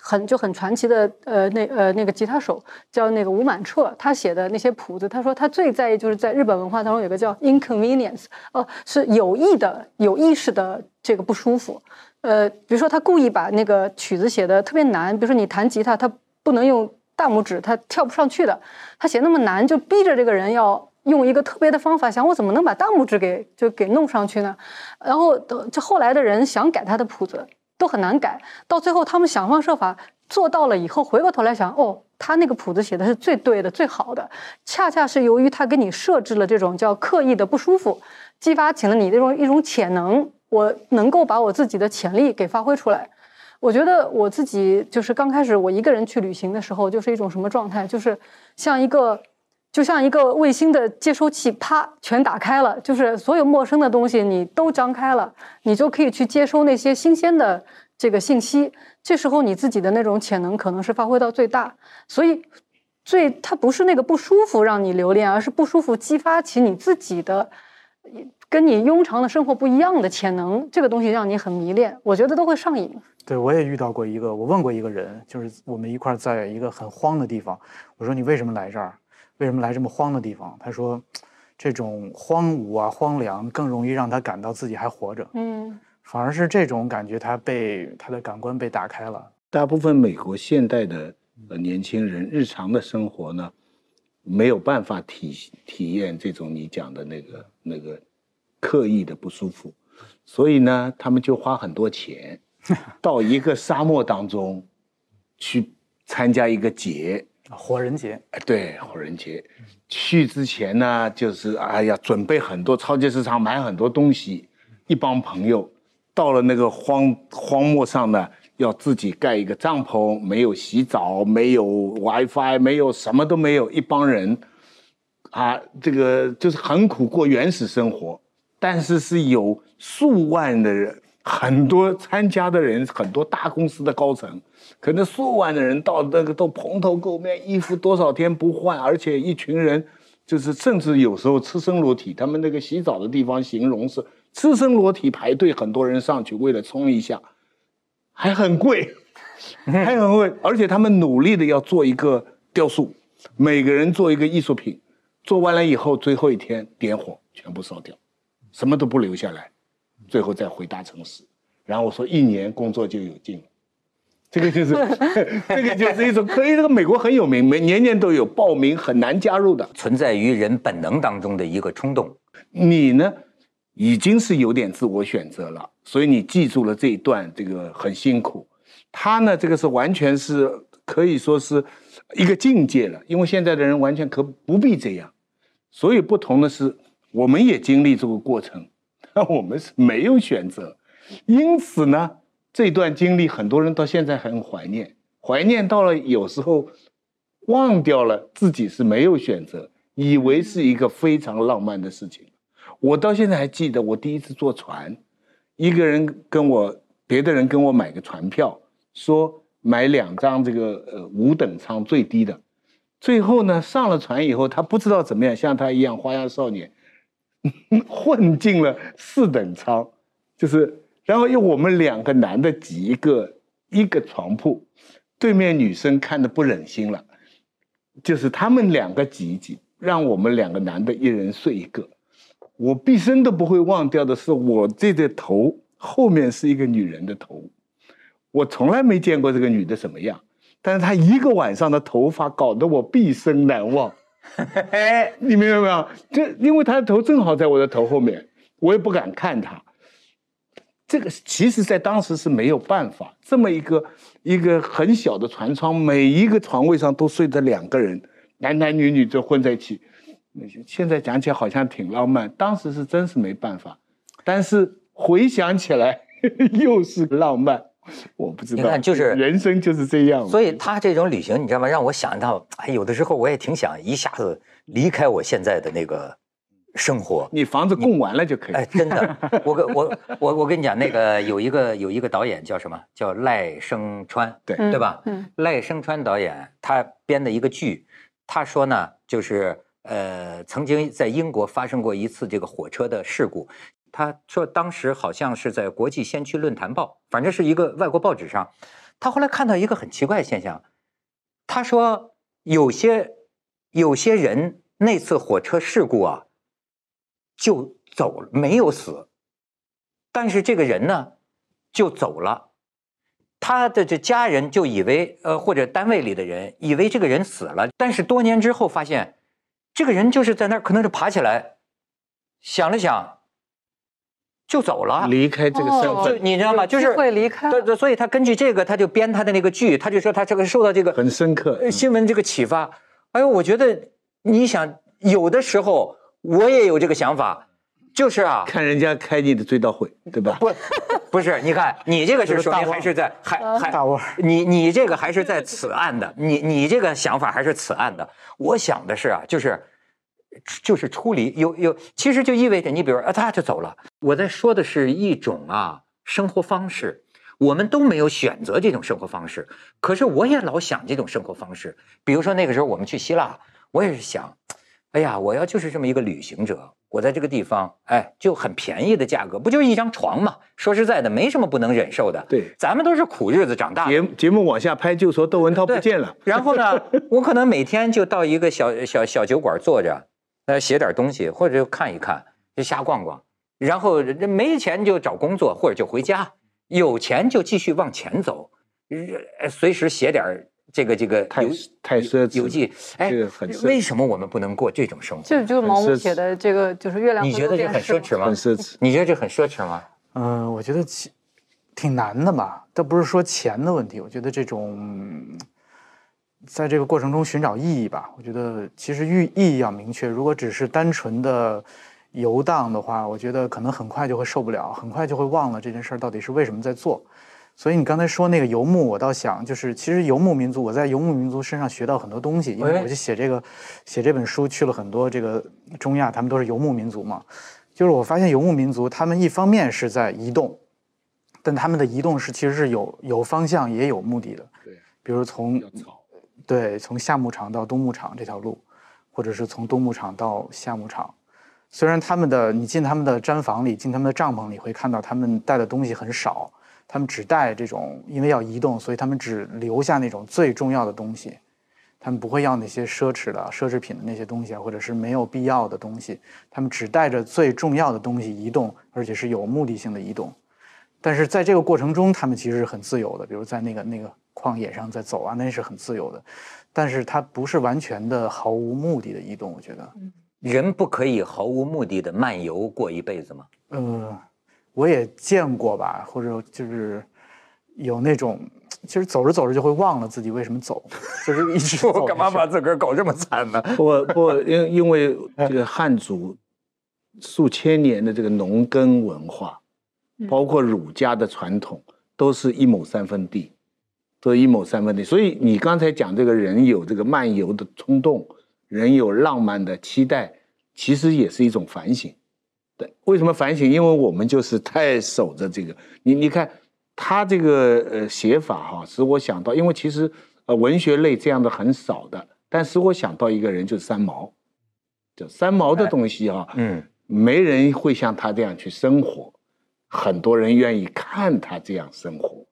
很就很传奇的，呃，那呃那个吉他手叫那个吴满彻，他写的那些谱子，他说他最在意就是在日本文化当中有个叫 inconvenience，哦，是有意的、有意识的这个不舒服。呃，比如说他故意把那个曲子写的特别难，比如说你弹吉他，他不能用大拇指，他跳不上去的，他写那么难，就逼着这个人要用一个特别的方法，想我怎么能把大拇指给就给弄上去呢？然后这后来的人想改他的谱子。都很难改，到最后他们想方设法做到了以后，回过头来想，哦，他那个谱子写的是最对的、最好的，恰恰是由于他给你设置了这种叫刻意的不舒服，激发起了你这种一种潜能，我能够把我自己的潜力给发挥出来。我觉得我自己就是刚开始我一个人去旅行的时候，就是一种什么状态，就是像一个。就像一个卫星的接收器，啪，全打开了，就是所有陌生的东西你都张开了，你就可以去接收那些新鲜的这个信息。这时候你自己的那种潜能可能是发挥到最大。所以，最它不是那个不舒服让你留恋，而是不舒服激发起你自己的跟你庸常的生活不一样的潜能。这个东西让你很迷恋，我觉得都会上瘾。对，我也遇到过一个，我问过一个人，就是我们一块在一个很荒的地方，我说你为什么来这儿？为什么来这么荒的地方？他说，这种荒芜啊、荒凉更容易让他感到自己还活着。嗯，反而是这种感觉，他被他的感官被打开了。大部分美国现代的呃年轻人日常的生活呢，没有办法体体验这种你讲的那个那个刻意的不舒服，所以呢，他们就花很多钱 [laughs] 到一个沙漠当中去参加一个节。火人节，哎，对，火人节，去之前呢，就是哎呀，准备很多超级市场买很多东西，一帮朋友到了那个荒荒漠上呢，要自己盖一个帐篷，没有洗澡，没有 WiFi，没有什么都没有，一帮人，啊，这个就是很苦过原始生活，但是是有数万的人，很多参加的人，很多大公司的高层。可能数万的人到那个都蓬头垢面，衣服多少天不换，而且一群人就是甚至有时候赤身裸体。他们那个洗澡的地方形容是赤身裸体排队，很多人上去为了冲一下，还很贵，[laughs] 还很贵。而且他们努力的要做一个雕塑，每个人做一个艺术品，做完了以后最后一天点火全部烧掉，什么都不留下来，最后再回大城市。然后我说一年工作就有劲了。这个就是，[laughs] 这个就是一种可以。这个美国很有名，每年年都有报名，很难加入的，存在于人本能当中的一个冲动。你呢，已经是有点自我选择了，所以你记住了这一段，这个很辛苦。他呢，这个是完全是可以说是一个境界了，因为现在的人完全可不必这样。所以不同的是，我们也经历这个过程，但 [laughs] 我们是没有选择，因此呢。这段经历，很多人到现在很怀念，怀念到了有时候忘掉了自己是没有选择，以为是一个非常浪漫的事情。我到现在还记得，我第一次坐船，一个人跟我，别的人跟我买个船票，说买两张这个呃五等舱最低的，最后呢上了船以后，他不知道怎么样，像他一样花样少年，[laughs] 混进了四等舱，就是。然后用我们两个男的挤一个一个床铺，对面女生看的不忍心了，就是他们两个挤一挤，让我们两个男的一人睡一个。我毕生都不会忘掉的是，我这个头后面是一个女人的头，我从来没见过这个女的什么样，但是她一个晚上的头发搞得我毕生难忘。[laughs] 你明白没有？这因为他的头正好在我的头后面，我也不敢看他。这个其实，在当时是没有办法，这么一个一个很小的船舱，每一个床位上都睡着两个人，男男女女就混在一起。现在讲起来好像挺浪漫，当时是真是没办法。但是回想起来 [laughs] 又是浪漫，[laughs] 我不知道。你看就是人生就是这样。所以他这种旅行，你知道吗？让我想到，哎，有的时候我也挺想一下子离开我现在的那个生活。你房子供完了就可以。哎，真的，我跟我我我跟你讲，那个有一个有一个导演叫什么？叫赖声川，对对吧？嗯赖声川导演他编的一个剧，他说呢，就是呃，曾经在英国发生过一次这个火车的事故。他说当时好像是在国际先驱论坛报，反正是一个外国报纸上。他后来看到一个很奇怪的现象，他说有些有些人那次火车事故啊，就走，没有死，但是这个人呢就走了。他的这家人就以为，呃，或者单位里的人以为这个人死了，但是多年之后发现，这个人就是在那儿，可能是爬起来，想了想，就走了。离开这个身哦就你知道吗？就是会离开对对，所以他根据这个，他就编他的那个剧，他就说他这个受到这个很深刻呃新闻这个启发。哎呦，我觉得你想，有的时候我也有这个想法，就是啊，看人家开你的追悼会，对吧？不，不是，你看你这个是说明还是在还还大腕你你这个还是在此岸的，你你这个想法还是此岸的。我想的是啊，就是就是出离有有，其实就意味着你比如啊，他就走了。我在说的是一种啊生活方式，我们都没有选择这种生活方式，可是我也老想这种生活方式。比如说那个时候我们去希腊，我也是想，哎呀，我要就是这么一个旅行者，我在这个地方，哎，就很便宜的价格，不就是一张床嘛？说实在的，没什么不能忍受的。对咱们都是苦日子长大的。节节目往下拍就说窦文涛不见了，然后呢，[laughs] 我可能每天就到一个小小小酒馆坐着，呃，写点东西，或者就看一看，就瞎逛逛。然后没钱就找工作，或者就回家；有钱就继续往前走，呃随时写点这个这个太游太奢侈游记。哎这个很，奢为什么我们不能过这种生活？就就是毛姆写的这个，就是月亮你觉得这很奢侈吗？很奢侈。你觉得这很奢侈吗？嗯，我觉得其挺难的吧，倒不是说钱的问题，我觉得这种嗯在这个过程中寻找意义吧，我觉得其实意意义要明确。如果只是单纯的游荡的话，我觉得可能很快就会受不了，很快就会忘了这件事儿到底是为什么在做。所以你刚才说那个游牧，我倒想就是，其实游牧民族，我在游牧民族身上学到很多东西，因为哎我就写这个写这本书去了很多这个中亚，他们都是游牧民族嘛。就是我发现游牧民族，他们一方面是在移动，但他们的移动是其实是有有方向也有目的的。对，比如从对从夏牧场到冬牧场这条路，或者是从冬牧场到夏牧场。虽然他们的你进他们的毡房里，进他们的帐篷里，会看到他们带的东西很少，他们只带这种，因为要移动，所以他们只留下那种最重要的东西。他们不会要那些奢侈的奢侈品的那些东西，或者是没有必要的东西。他们只带着最重要的东西移动，而且是有目的性的移动。但是在这个过程中，他们其实是很自由的，比如在那个那个旷野上在走啊，那是很自由的。但是它不是完全的毫无目的的移动，我觉得。人不可以毫无目的的漫游过一辈子吗？呃，我也见过吧，或者就是有那种，其实走着走着就会忘了自己为什么走，就是一直我干嘛把自个儿搞这么惨呢？不不，因因为这个汉族数千年的这个农耕文化，包括儒家的传统，都是一亩三分地，都是一亩三分地。所以你刚才讲这个人有这个漫游的冲动，人有浪漫的期待，其实也是一种反省。对，为什么反省？因为我们就是太守着这个。你你看他这个呃写法哈，使我想到，因为其实呃文学类这样的很少的，但使我想到一个人就是三毛，就三毛的东西啊，嗯，没人会像他这样去生活，很多人愿意看他这样生活。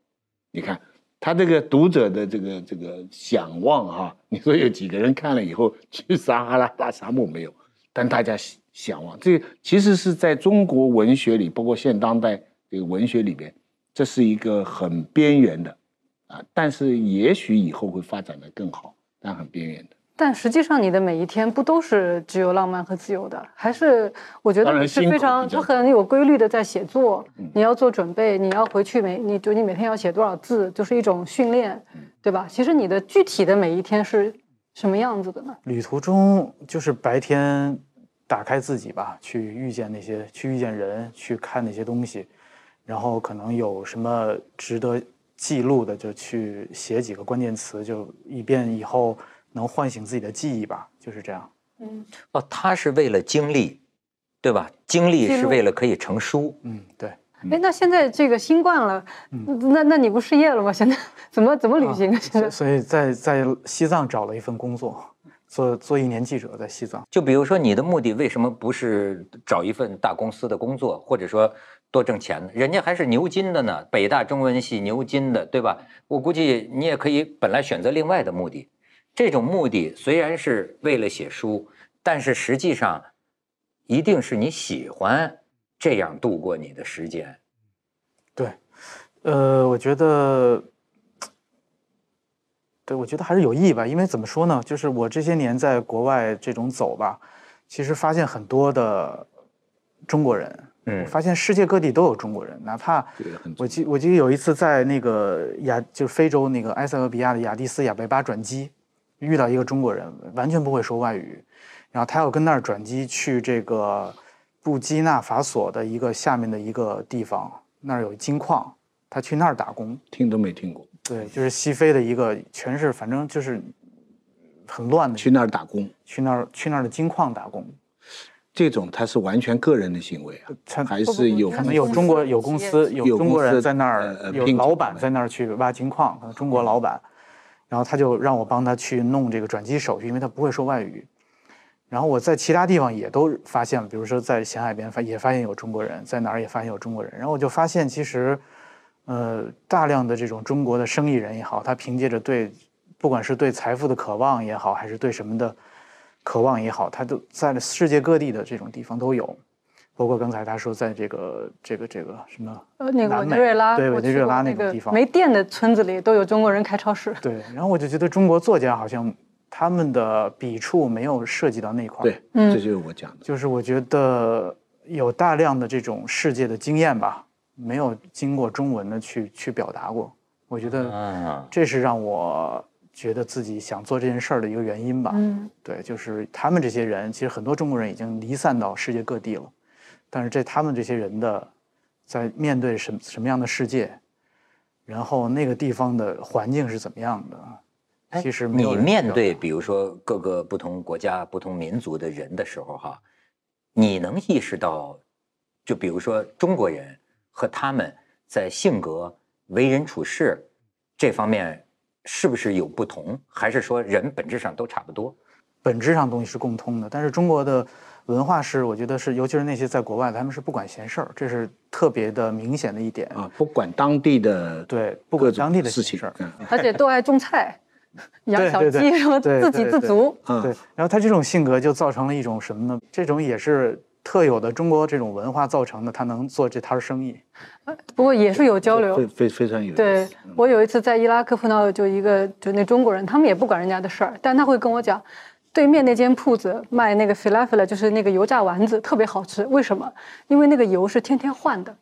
你看他这个读者的这个这个想望哈、[laughs] 你说有几个人看了以后去撒哈拉大沙漠没有？但大家想想望，这其实是在中国文学里，包括现当代这个文学里边，这是一个很边缘的、啊，但是也许以后会发展的更好，但很边缘的。但实际上，你的每一天不都是只有浪漫和自由的？还是我觉得你是非常，比较他很有规律的在写作。嗯你要做准备，你要回去每你就你每天要写多少字，就是一种训练，嗯对吧？其实你的具体的每一天是什么样子的呢？旅途中就是白天打开自己吧，去遇见那些，去遇见人，去看那些东西，然后可能有什么值得记录的，就去写几个关键词，就以便以后能唤醒自己的记忆吧，就是这样。嗯哦，他是为了经历，对吧？经历是为了可以成书。嗯，对。哎，那现在这个新冠了，嗯那那你不失业了吗？现在怎么怎么旅行啊？现在所所以在在西藏找了一份工作，做做一年记者，在西藏。就比如说，你的目的为什么不是找一份大公司的工作，或者说多挣钱呢？人家还是牛津的呢，北大中文系牛津的，对吧？我估计你也可以本来选择另外的目的。这种目的虽然是为了写书，但是实际上一定是你喜欢这样度过你的时间。对，呃，我觉得，对，我觉得还是有意义吧。因为怎么说呢，就是我这些年在国外这种走吧，其实发现很多的中国人，嗯我发现世界各地都有中国人，哪怕我记我记得有一次在那个亚就是非洲那个埃塞俄比亚的亚的斯亚贝巴转机，遇到一个中国人，完全不会说外语，然后他要跟那儿转机去这个布基纳法索的一个下面的一个地方，那儿有金矿，他去那儿打工，听都没听过，对，就是西非的一个，全是反正就是很乱的，去那儿打工，去那儿去那儿的金矿打工，这种他是完全个人的行为啊，他还是有可能有中国有公司有有中国人在那儿呃，有老板在那儿去挖金矿，可能中国老板，然后他就让我帮他去弄这个转机手续，因为他不会说外语。然后我在其他地方也都发现了，比如说在咸海边发也发现有中国人，在哪儿也发现有中国人。然后我就发现，其实，呃，大量的这种中国的生意人也好，他凭借着对，不管是对财富的渴望也好，还是对什么的渴望也好，他都在世界各地的这种地方都有。包括刚才他说，在这个这个这个什么呃，那个委内瑞拉，对委内瑞拉那个地方没电的村子里都有中国人开超市。对，然后我就觉得中国作家好像他们的笔触没有涉及到那块儿，对，嗯这就是我讲的。就是我觉得有大量的这种世界的经验吧，没有经过中文的去去表达过，我觉得啊，这是让我觉得自己想做这件事儿的一个原因吧。嗯，对，就是他们这些人，其实很多中国人已经离散到世界各地了，但是这他们这些人的在面对什么什么样的世界，然后那个地方的环境是怎么样的，哎其实你面对比如说各个不同国家、不同民族的人的时候，哈，你能意识到，就比如说中国人和他们在性格、为人处事这方面是不是有不同，还是说人本质上都差不多？本质上东西是共通的，但是中国的文化是，我觉得是，尤其是那些在国外，他们是不管闲事儿，这是特别的明显的一点。啊，不管当地的对，不管当地的事情事儿，，嗯而且都爱种菜，[laughs] 养小鸡，什么自给自足。嗯对，然后他这种性格就造成了一种什么呢？这种也是特有的中国这种文化造成的，他能做这摊儿生意。不过也是有交流非。非非常有意对我有一次在伊拉克碰到就一个就那中国人，他们也不管人家的事儿，但他会跟我讲，对面那间铺子卖那个 falafel，就是那个油炸丸子，特别好吃。为什么？因为那个油是天天换的。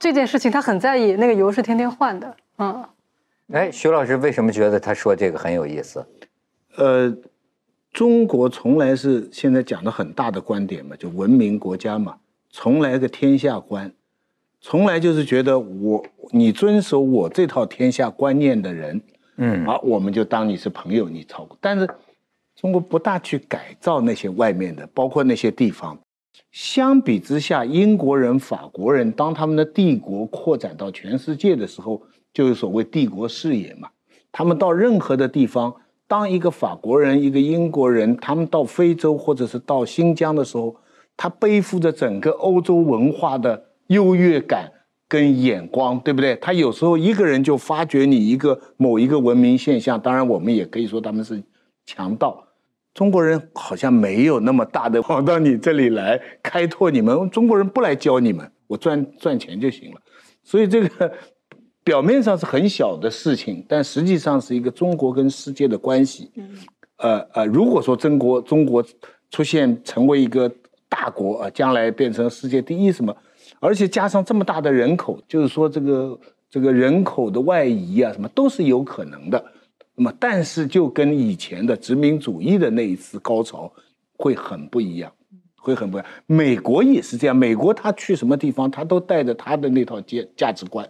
这件事情他很在意，那个油是天天换的。嗯，哎，徐老师为什么觉得他说这个很有意思？呃，中国从来是现在讲的很大的观点嘛，就文明国家嘛，从来个天下观，从来就是觉得我你遵守我这套天下观念的人，嗯好，我们就当你是朋友，你超过。但是中国不大去改造那些外面的，包括那些地方。相比之下，英国人、法国人当他们的帝国扩展到全世界的时候，就有所谓帝国视野嘛。他们到任何的地方，当一个法国人、一个英国人，他们到非洲或者是到新疆的时候，他背负着整个欧洲文化的优越感跟眼光，对不对？他有时候一个人就发掘你一个某一个文明现象，当然我们也可以说他们是强盗。中国人好像没有那么大的 [laughs] 跑到你这里来开拓你们，中国人不来教你们，我赚赚钱就行了。所以这个表面上是很小的事情，但实际上是一个中国跟世界的关系。呃呃，如果说中国中国出现成为一个大国啊，将来变成世界第一什么，而且加上这么大的人口，就是说这个这个人口的外移啊，什么都是有可能的。那么，但是就跟以前的殖民主义的那一次高潮会很不一样，会很不一样。美国也是这样，美国他去什么地方，他都带着他的那套价价值观，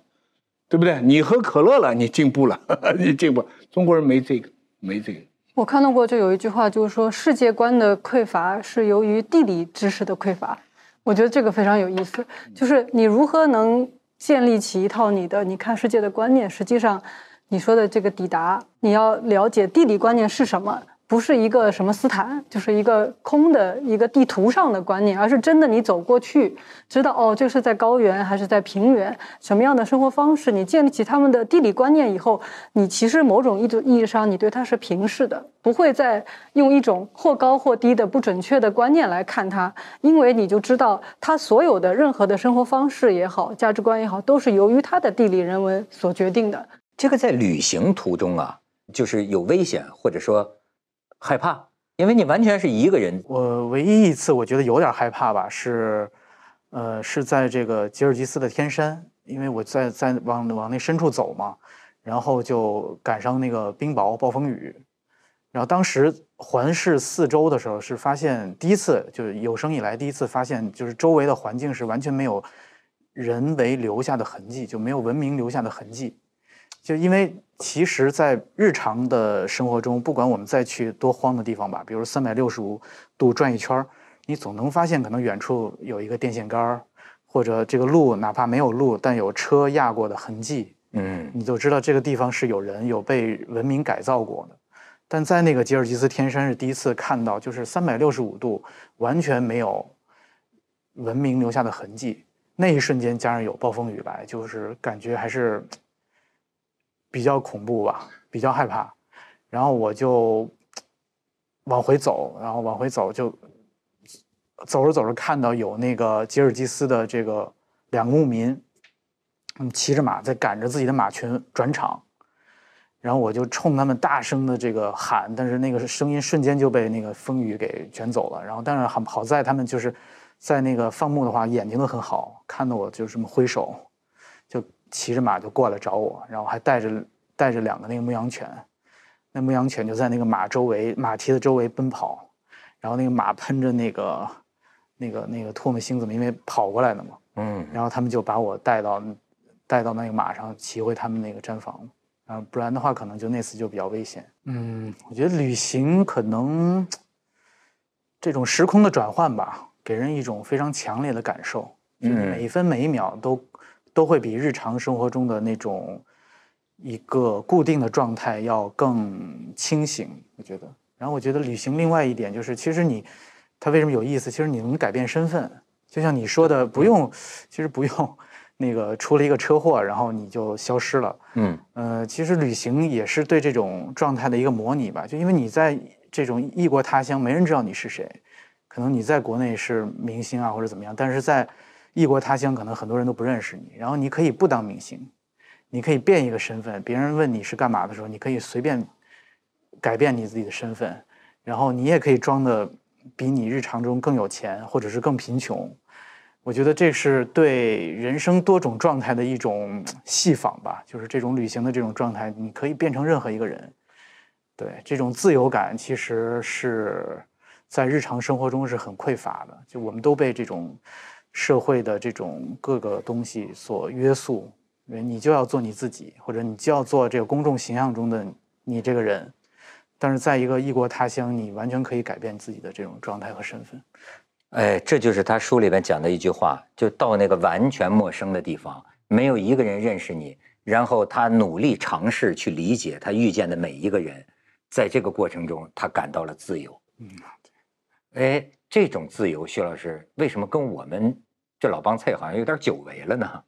对不对？你喝可乐了，你进步了，[laughs] 你进步。中国人没这个，没这个。我看到过，就有一句话，就是说世界观的匮乏是由于地理知识的匮乏。我觉得这个非常有意思，就是你如何能建立起一套你的你看世界的观念，实际上。你说的这个抵达，你要了解地理观念是什么，不是一个什么斯坦，就是一个空的一个地图上的观念，而是真的你走过去，知道哦，这是在高原还是在平原，什么样的生活方式，你建立起他们的地理观念以后，你其实某种意意义上，你对它是平视的，不会再用一种或高或低的不准确的观念来看它，因为你就知道他所有的任何的生活方式也好，价值观也好，都是由于他的地理人文所决定的。这个在旅行途中啊，就是有危险或者说害怕，因为你完全是一个人。我唯一一次我觉得有点害怕吧，是，呃，是在这个吉尔吉斯的天山，因为我在在往往那深处走嘛，然后就赶上那个冰雹暴风雨，然后当时环视四周的时候，是发现第一次就是有生以来第一次发现，就是周围的环境是完全没有人为留下的痕迹，就没有文明留下的痕迹。就因为其实，在日常的生活中，不管我们再去多荒的地方吧，比如三百六十五度转一圈儿你总能发现可能远处有一个电线杆儿或者这个路哪怕没有路，但有车压过的痕迹，嗯，你就知道这个地方是有人有被文明改造过的。但在那个吉尔吉斯天山是第一次看到，就是三百六十五度完全没有文明留下的痕迹。那一瞬间加上有暴风雨来，就是感觉还是。比较恐怖吧，比较害怕，然后我就往回走，然后往回走就走着走着看到有那个吉尔吉斯的这个两个牧民，嗯，骑着马在赶着自己的马群转场，然后我就冲他们大声的这个喊，但是那个声音瞬间就被那个风雨给卷走了。然后但是好好在他们就是在那个放牧的话眼睛都很好，看到我就这么挥手。就骑着马就过来找我，然后还带着带着两个那个牧羊犬，那牧羊犬就在那个马周围马蹄子周围奔跑，然后那个马喷着那个那个那个唾沫星子嘛，因为跑过来的嘛，嗯，然后他们就把我带到带到那个马上骑回他们那个毡房，然后不然的话可能就那次就比较危险。嗯，我觉得旅行可能这种时空的转换吧，给人一种非常强烈的感受，嗯，每一分每一秒都。都会比日常生活中的那种一个固定的状态要更清醒，我觉得。然后我觉得旅行另外一点就是，其实你它为什么有意思？其实你能改变身份，就像你说的，不用，其实不用那个出了一个车祸，然后你就消失了。嗯，呃，其实旅行也是对这种状态的一个模拟吧。就因为你在这种异国他乡，没人知道你是谁，可能你在国内是明星啊或者怎么样，但是在异国他乡，可能很多人都不认识你。然后你可以不当明星，你可以变一个身份。别人问你是干嘛的时候，你可以随便改变你自己的身份。然后你也可以装的比你日常中更有钱，或者是更贫穷。我觉得这是对人生多种状态的一种戏仿吧。就是这种旅行的这种状态，你可以变成任何一个人。对这种自由感，其实是在日常生活中是很匮乏的。就我们都被这种。社会的这种各个东西所约束，你就要做你自己，或者你就要做这个公众形象中的你这个人。但是在一个异国他乡，你完全可以改变自己的这种状态和身份。哎，这就是他书里边讲的一句话：就到那个完全陌生的地方，没有一个人认识你，然后他努力尝试去理解他遇见的每一个人，在这个过程中，他感到了自由。嗯，哎，这种自由，徐老师为什么跟我们？这老帮菜好像有点久违了呢。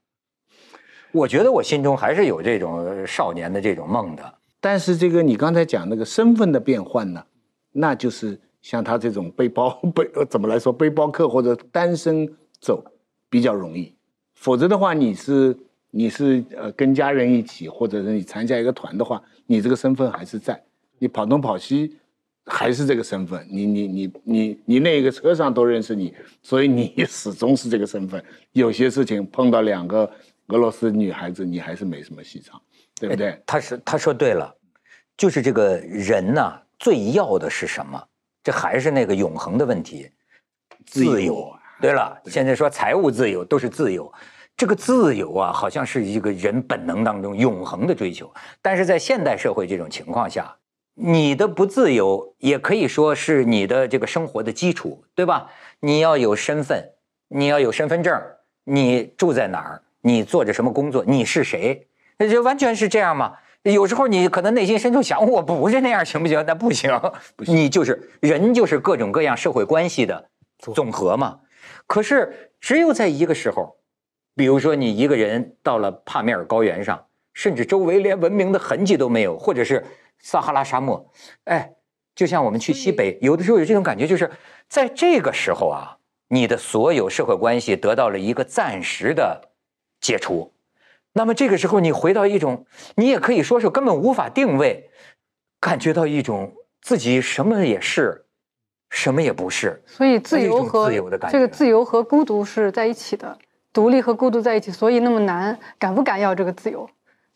我觉得我心中还是有这种少年的这种梦的。但是这个你刚才讲那个身份的变换呢，那就是像他这种背包背怎么来说背包客或者单身走比较容易。否则的话，你是你是呃跟家人一起，或者是你参加一个团的话，你这个身份还是在，你跑东跑西还是这个身份，你你你你你那个车上都认识你，所以你始终是这个身份。有些事情碰到两个俄罗斯女孩子，你还是没什么戏唱，对不对？哎他是他说对了，就是这个人呐、最要的是什么？这还是那个永恒的问题，自由自由。对了，现在说财务自由都是自由，这个自由啊，好像是一个人本能当中永恒的追求。但是在现代社会这种情况下，你的不自由也可以说是你的这个生活的基础，对吧？你要有身份，你要有身份证，你住在哪儿，你做着什么工作，你是谁，那就完全是这样嘛。有时候你可能内心深处想，我不是那样，行不行？那不行，你就是人，就是各种各样社会关系的总和嘛。可是只有在一个时候，比如说你一个人到了帕米尔高原上，甚至周围连文明的痕迹都没有，或者是撒哈拉沙漠，哎，就像我们去西北，有的时候有这种感觉，就是在这个时候啊，你的所有社会关系得到了一个暂时的解除。那么这个时候，你回到一种，你也可以说是根本无法定位，感觉到一种自己什么也是，什么也不是。所以自由和自由的感觉这个自由和孤独是在一起的，独立和孤独在一起，所以那么难。敢不敢要这个自由？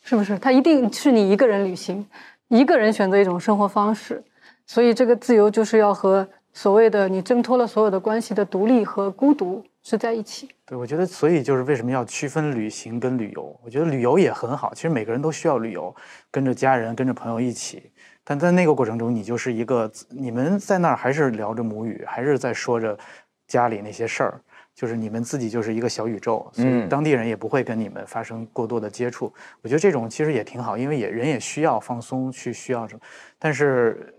是不是？它一定是你一个人旅行，一个人选择一种生活方式，所以这个自由就是要和所谓的你挣脱了所有的关系的独立和孤独是在一起。对，我觉得，所以就是为什么要区分旅行跟旅游？我觉得旅游也很好，其实每个人都需要旅游，跟着家人、跟着朋友一起。但在那个过程中，你就是一个，你们在那儿还是聊着母语，还是在说着家里那些事儿，就是你们自己就是一个小宇宙，所以嗯当地人也不会跟你们发生过多的接触。我觉得这种其实也挺好，因为也人也需要放松，去需要什么，但是。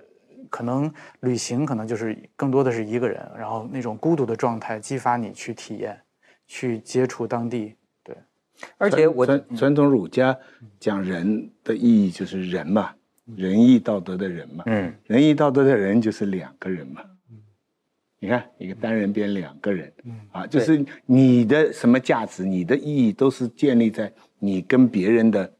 可能旅行可能就是更多的是一个人，然后那种孤独的状态激发你去体验，去接触当地。对，而且我传传统儒家讲人的意义就是人嘛，仁义道德的人嘛，嗯仁义道德的人就是两个人嘛。你看，一个单人变两个人，啊，就是你的什么价值，你的意义都是建立在你跟别人的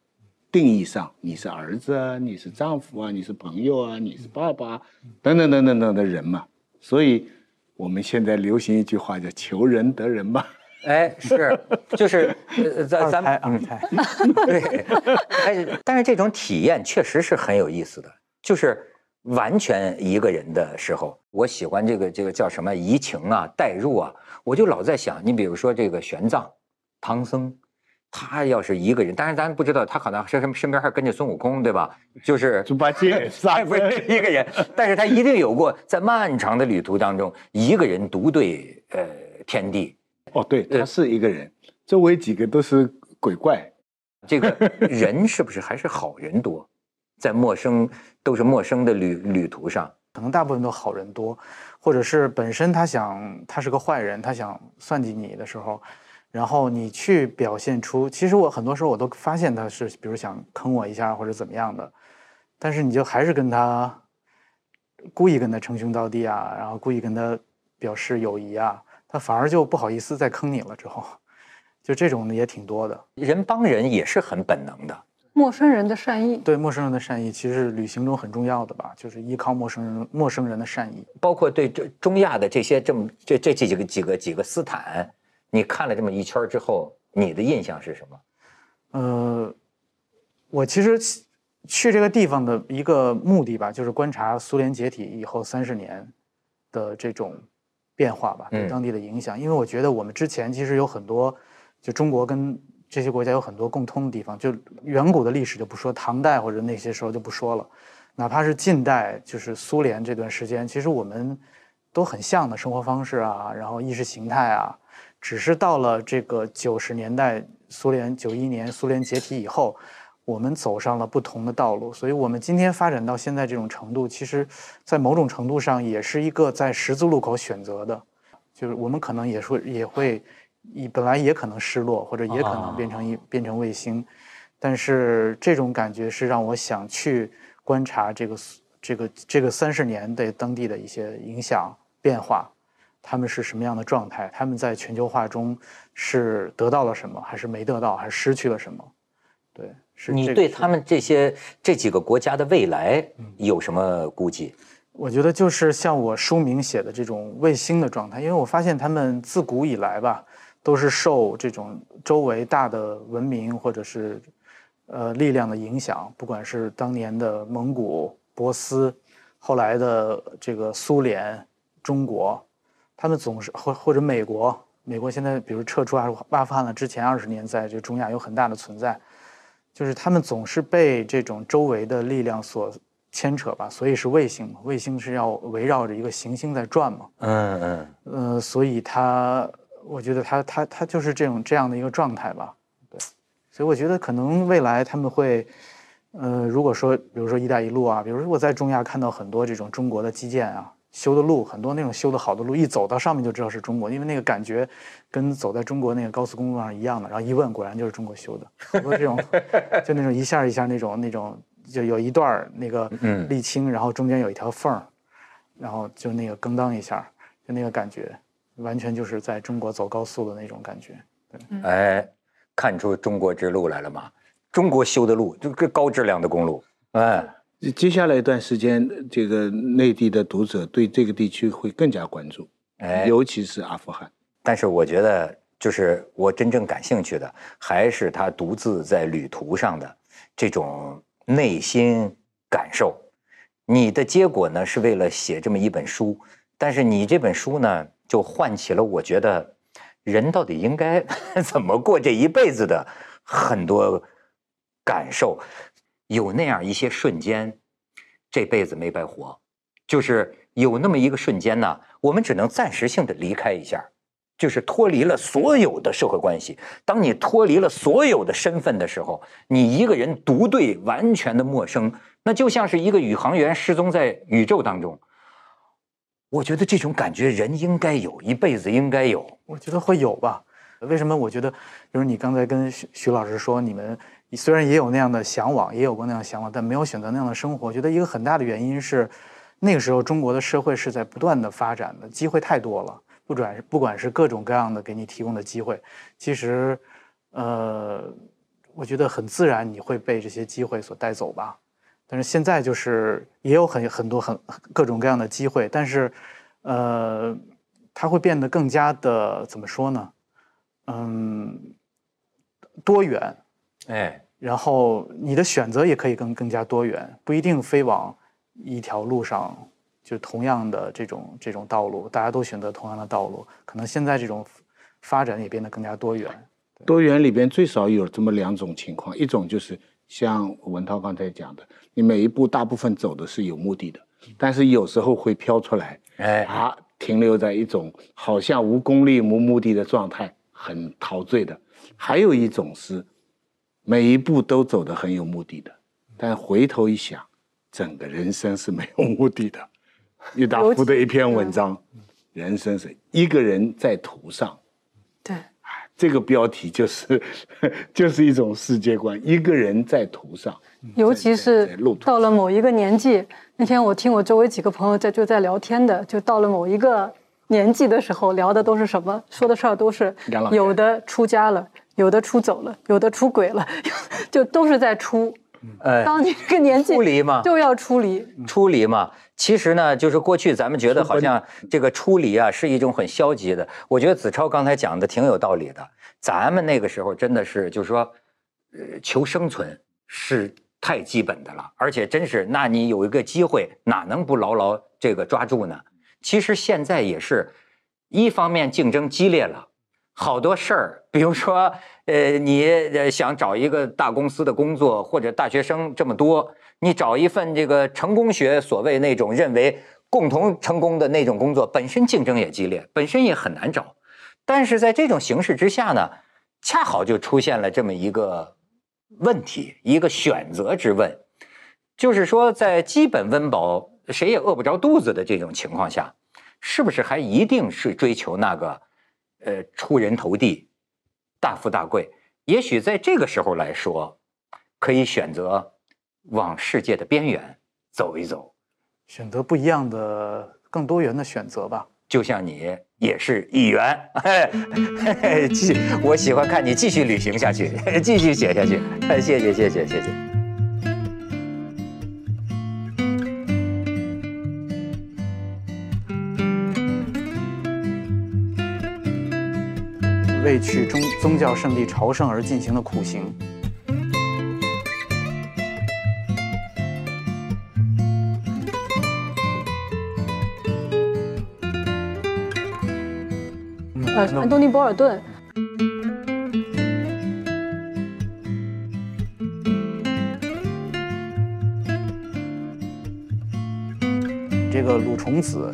定义上。你是儿子啊，你是丈夫啊，你是朋友啊，你是爸爸啊，等等等等等的人嘛。所以我们现在流行一句话叫“求人得人”嘛。哎是就是呃咱二咱胎二胎，对，哎，但是这种体验确实是很有意思的，就是完全一个人的时候，我喜欢这个这个叫什么移情啊、代入啊，我就老在想，你比如说这个玄奘、唐僧，他要是一个人，当然咱不知道他可能身身边还跟着孙悟空，对吧？就是猪八戒哎，[laughs] 不是一个人，但是他一定有过在漫长的旅途当中，一个人独对呃天地，哦，对，他是一个人，周围几个都是鬼怪。这个人是不是还是好人多？在陌生都是陌生的旅旅途上，可能大部分都好人多，或者是本身他想他是个坏人，他想算计你的时候，然后你去表现出，其实我很多时候我都发现他是，比如想坑我一下或者怎么样的，但是你就还是跟他故意跟他称兄道弟啊，然后故意跟他表示友谊啊，他反而就不好意思再坑你了。之后，就这种的也挺多的。人帮人也是很本能的。陌生人的善意，对陌生人的善意，其实是旅行中很重要的吧，就是依靠陌生人陌生人的善意。包括对这中亚的这些这么这这这几个几个几个斯坦，你看了这么一圈之后，你的印象是什么？呃，我其实去去这个地方的一个目的吧，就是观察苏联解体以后三十年的这种变化吧，对嗯当地的影响。因为我觉得我们之前其实有很多，就中国跟这些国家有很多共通的地方，就远古的历史就不说，唐代或者那些时候就不说了，哪怕是近代，就是苏联这段时间，其实我们都很像的生活方式啊，然后意识形态啊，只是到了这个九十年代，苏联九一年苏联解体以后，我们走上了不同的道路，所以我们今天发展到现在这种程度，其实，在某种程度上也是一个在十字路口选择的，就是我们可能也说也会，以本来也可能失落，或者也可能变成一、变成卫星，但是这种感觉是让我想去观察这个这个这个三十年对当地的一些影响变化，他们是什么样的状态，他们在全球化中是得到了什么，还是没得到，还是失去了什么？对，是你对他们这些这几个国家的未来有什么估计？我觉得就是像我书名写的这种卫星的状态，因为我发现他们自古以来吧，都是受这种周围大的文明或者是呃力量的影响，不管是当年的蒙古、波斯，后来的这个苏联、中国，他们总是或或者美国，美国现在比如撤出阿阿富汗了，之前二十年在这中亚有很大的存在，就是他们总是被这种周围的力量所牵扯吧，所以是卫星嘛，卫星是要围绕着一个行星在转嘛，嗯嗯，呃，所以它，我觉得他他他就是这种这样的一个状态吧，对，所以我觉得可能未来他们会，呃，如果说比如说“一带一路”啊，比如说我在中亚看到很多这种中国的基建啊，修的路，很多那种修的好的路，一走到上面就知道是中国，因为那个感觉跟走在中国那个高速公路上一样的，然后一问果然就是中国修的，很多这种就那种一下一下那种那种，就有一段那个嗯。沥青，然后中间有一条缝儿，然后就那个咣当一下，就那个感觉，完全就是在中国走高速的那种感觉。对哎，看出中国之路来了吗？中国修的路，这个高质量的公路，哎，接下来一段时间，这个内地的读者对这个地区会更加关注，哎尤其是阿富汗。但是我觉得，就是我真正感兴趣的，还是他独自在旅途上的这种内心感受。你的结果呢，是为了写这么一本书，但是你这本书呢，就唤起了我觉得人到底应该 [laughs] 怎么过这一辈子的很多感受。有那样一些瞬间，这辈子没白活。就是有那么一个瞬间呢，我们只能暂时性的离开一下，就是脱离了所有的社会关系。当你脱离了所有的身份的时候，你一个人独对完全的陌生，那就像是一个宇航员失踪在宇宙当中。我觉得这种感觉人应该有，一辈子应该有。我觉得会有吧。为什么？我觉得，比如你刚才跟徐徐老师说，你们虽然也有那样的向往，也有过那样的向往，但没有选择那样的生活。我觉得一个很大的原因是，那个时候中国的社会是在不断的发展的，机会太多了，不管不管是各种各样的给你提供的机会，其实，呃，我觉得很自然你会被这些机会所带走吧。但是现在就是也有很很多很各种各样的机会，但是，呃，它会变得更加的怎么说呢？嗯，多元，哎，然后你的选择也可以更更加多元，不一定非往一条路上，就同样的这种这种道路，大家都选择同样的道路，可能现在这种发展也变得更加多元。多元里边最少有这么两种情况，一种就是像文涛刚才讲的，你每一步大部分走的是有目的的，但是有时候会飘出来，哎，啊，停留在一种好像无功利无目的的状态，很陶醉的。还有一种是每一步都走得很有目的的，但回头一想，整个人生是没有目的的。郁达夫的一篇文章，人生是一个人在途上。对，这个标题就是 [laughs] 就是一种世界观，一个人在途上，尤其是到了某一个年纪，那天我听我周围几个朋友在就在聊天的，就到了某一个年纪的时候，聊的都是什么？说的事儿都是有的出家了，有的出走了，有的出轨了，[laughs] 就都是在出。哎，当你这个年纪出离嘛就要出离，出离嘛，其实呢，就是过去咱们觉得好像这个出离啊是一种很消极的。我觉得子超刚才讲的挺有道理的。咱们那个时候真的是，就是说，呃，求生存是太基本的了，而且真是，那你有一个机会，哪能不牢牢这个抓住呢？其实现在也是，一方面竞争激烈了。好多事儿，比如说，[laughs] 呃，你呃想找一个大公司的工作，或者大学生这么多，你找一份这个成功学所谓那种认为共同成功的那种工作，本身竞争也激烈，本身也很难找。但是在这种形势之下呢，恰好就出现了这么一个问题，一个选择之问，就是说，在基本温饱谁也饿不着肚子的这种情况下，是不是还一定是追求那个？呃，出人头地，大富大贵，也许在这个时候来说，可以选择往世界的边缘走一走。选择不一样的、更多元的选择吧。就像你也是一员。继，我喜欢看你继续旅行下去，继续写下去。[laughs] 谢谢，谢谢，谢谢。为去宗宗教圣地朝圣而进行的苦行。呃，安东尼·博尔顿，这个鲁虫子，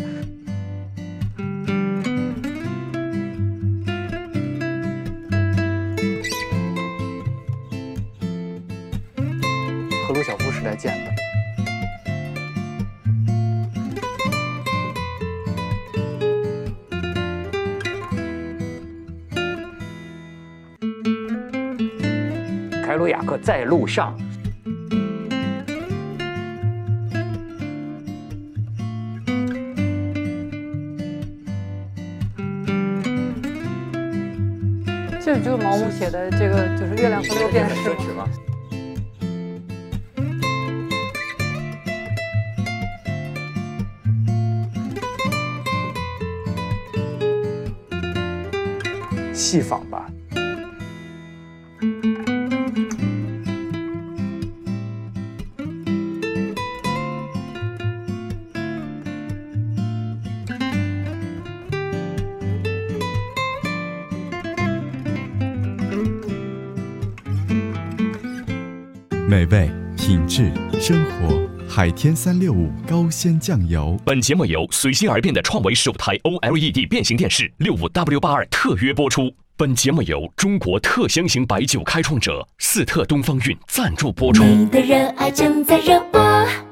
在路上。这就是毛姆写的这个，就是月亮和六便士嘛。吗？戏仿吧。海天三六五高鲜酱油。本节目由随心而变的创维首台 OLED 变形电视六五 W 八二特约播出。本节目由中国特香型白酒开创者四特东方韵赞助播出。你的热爱正在热播。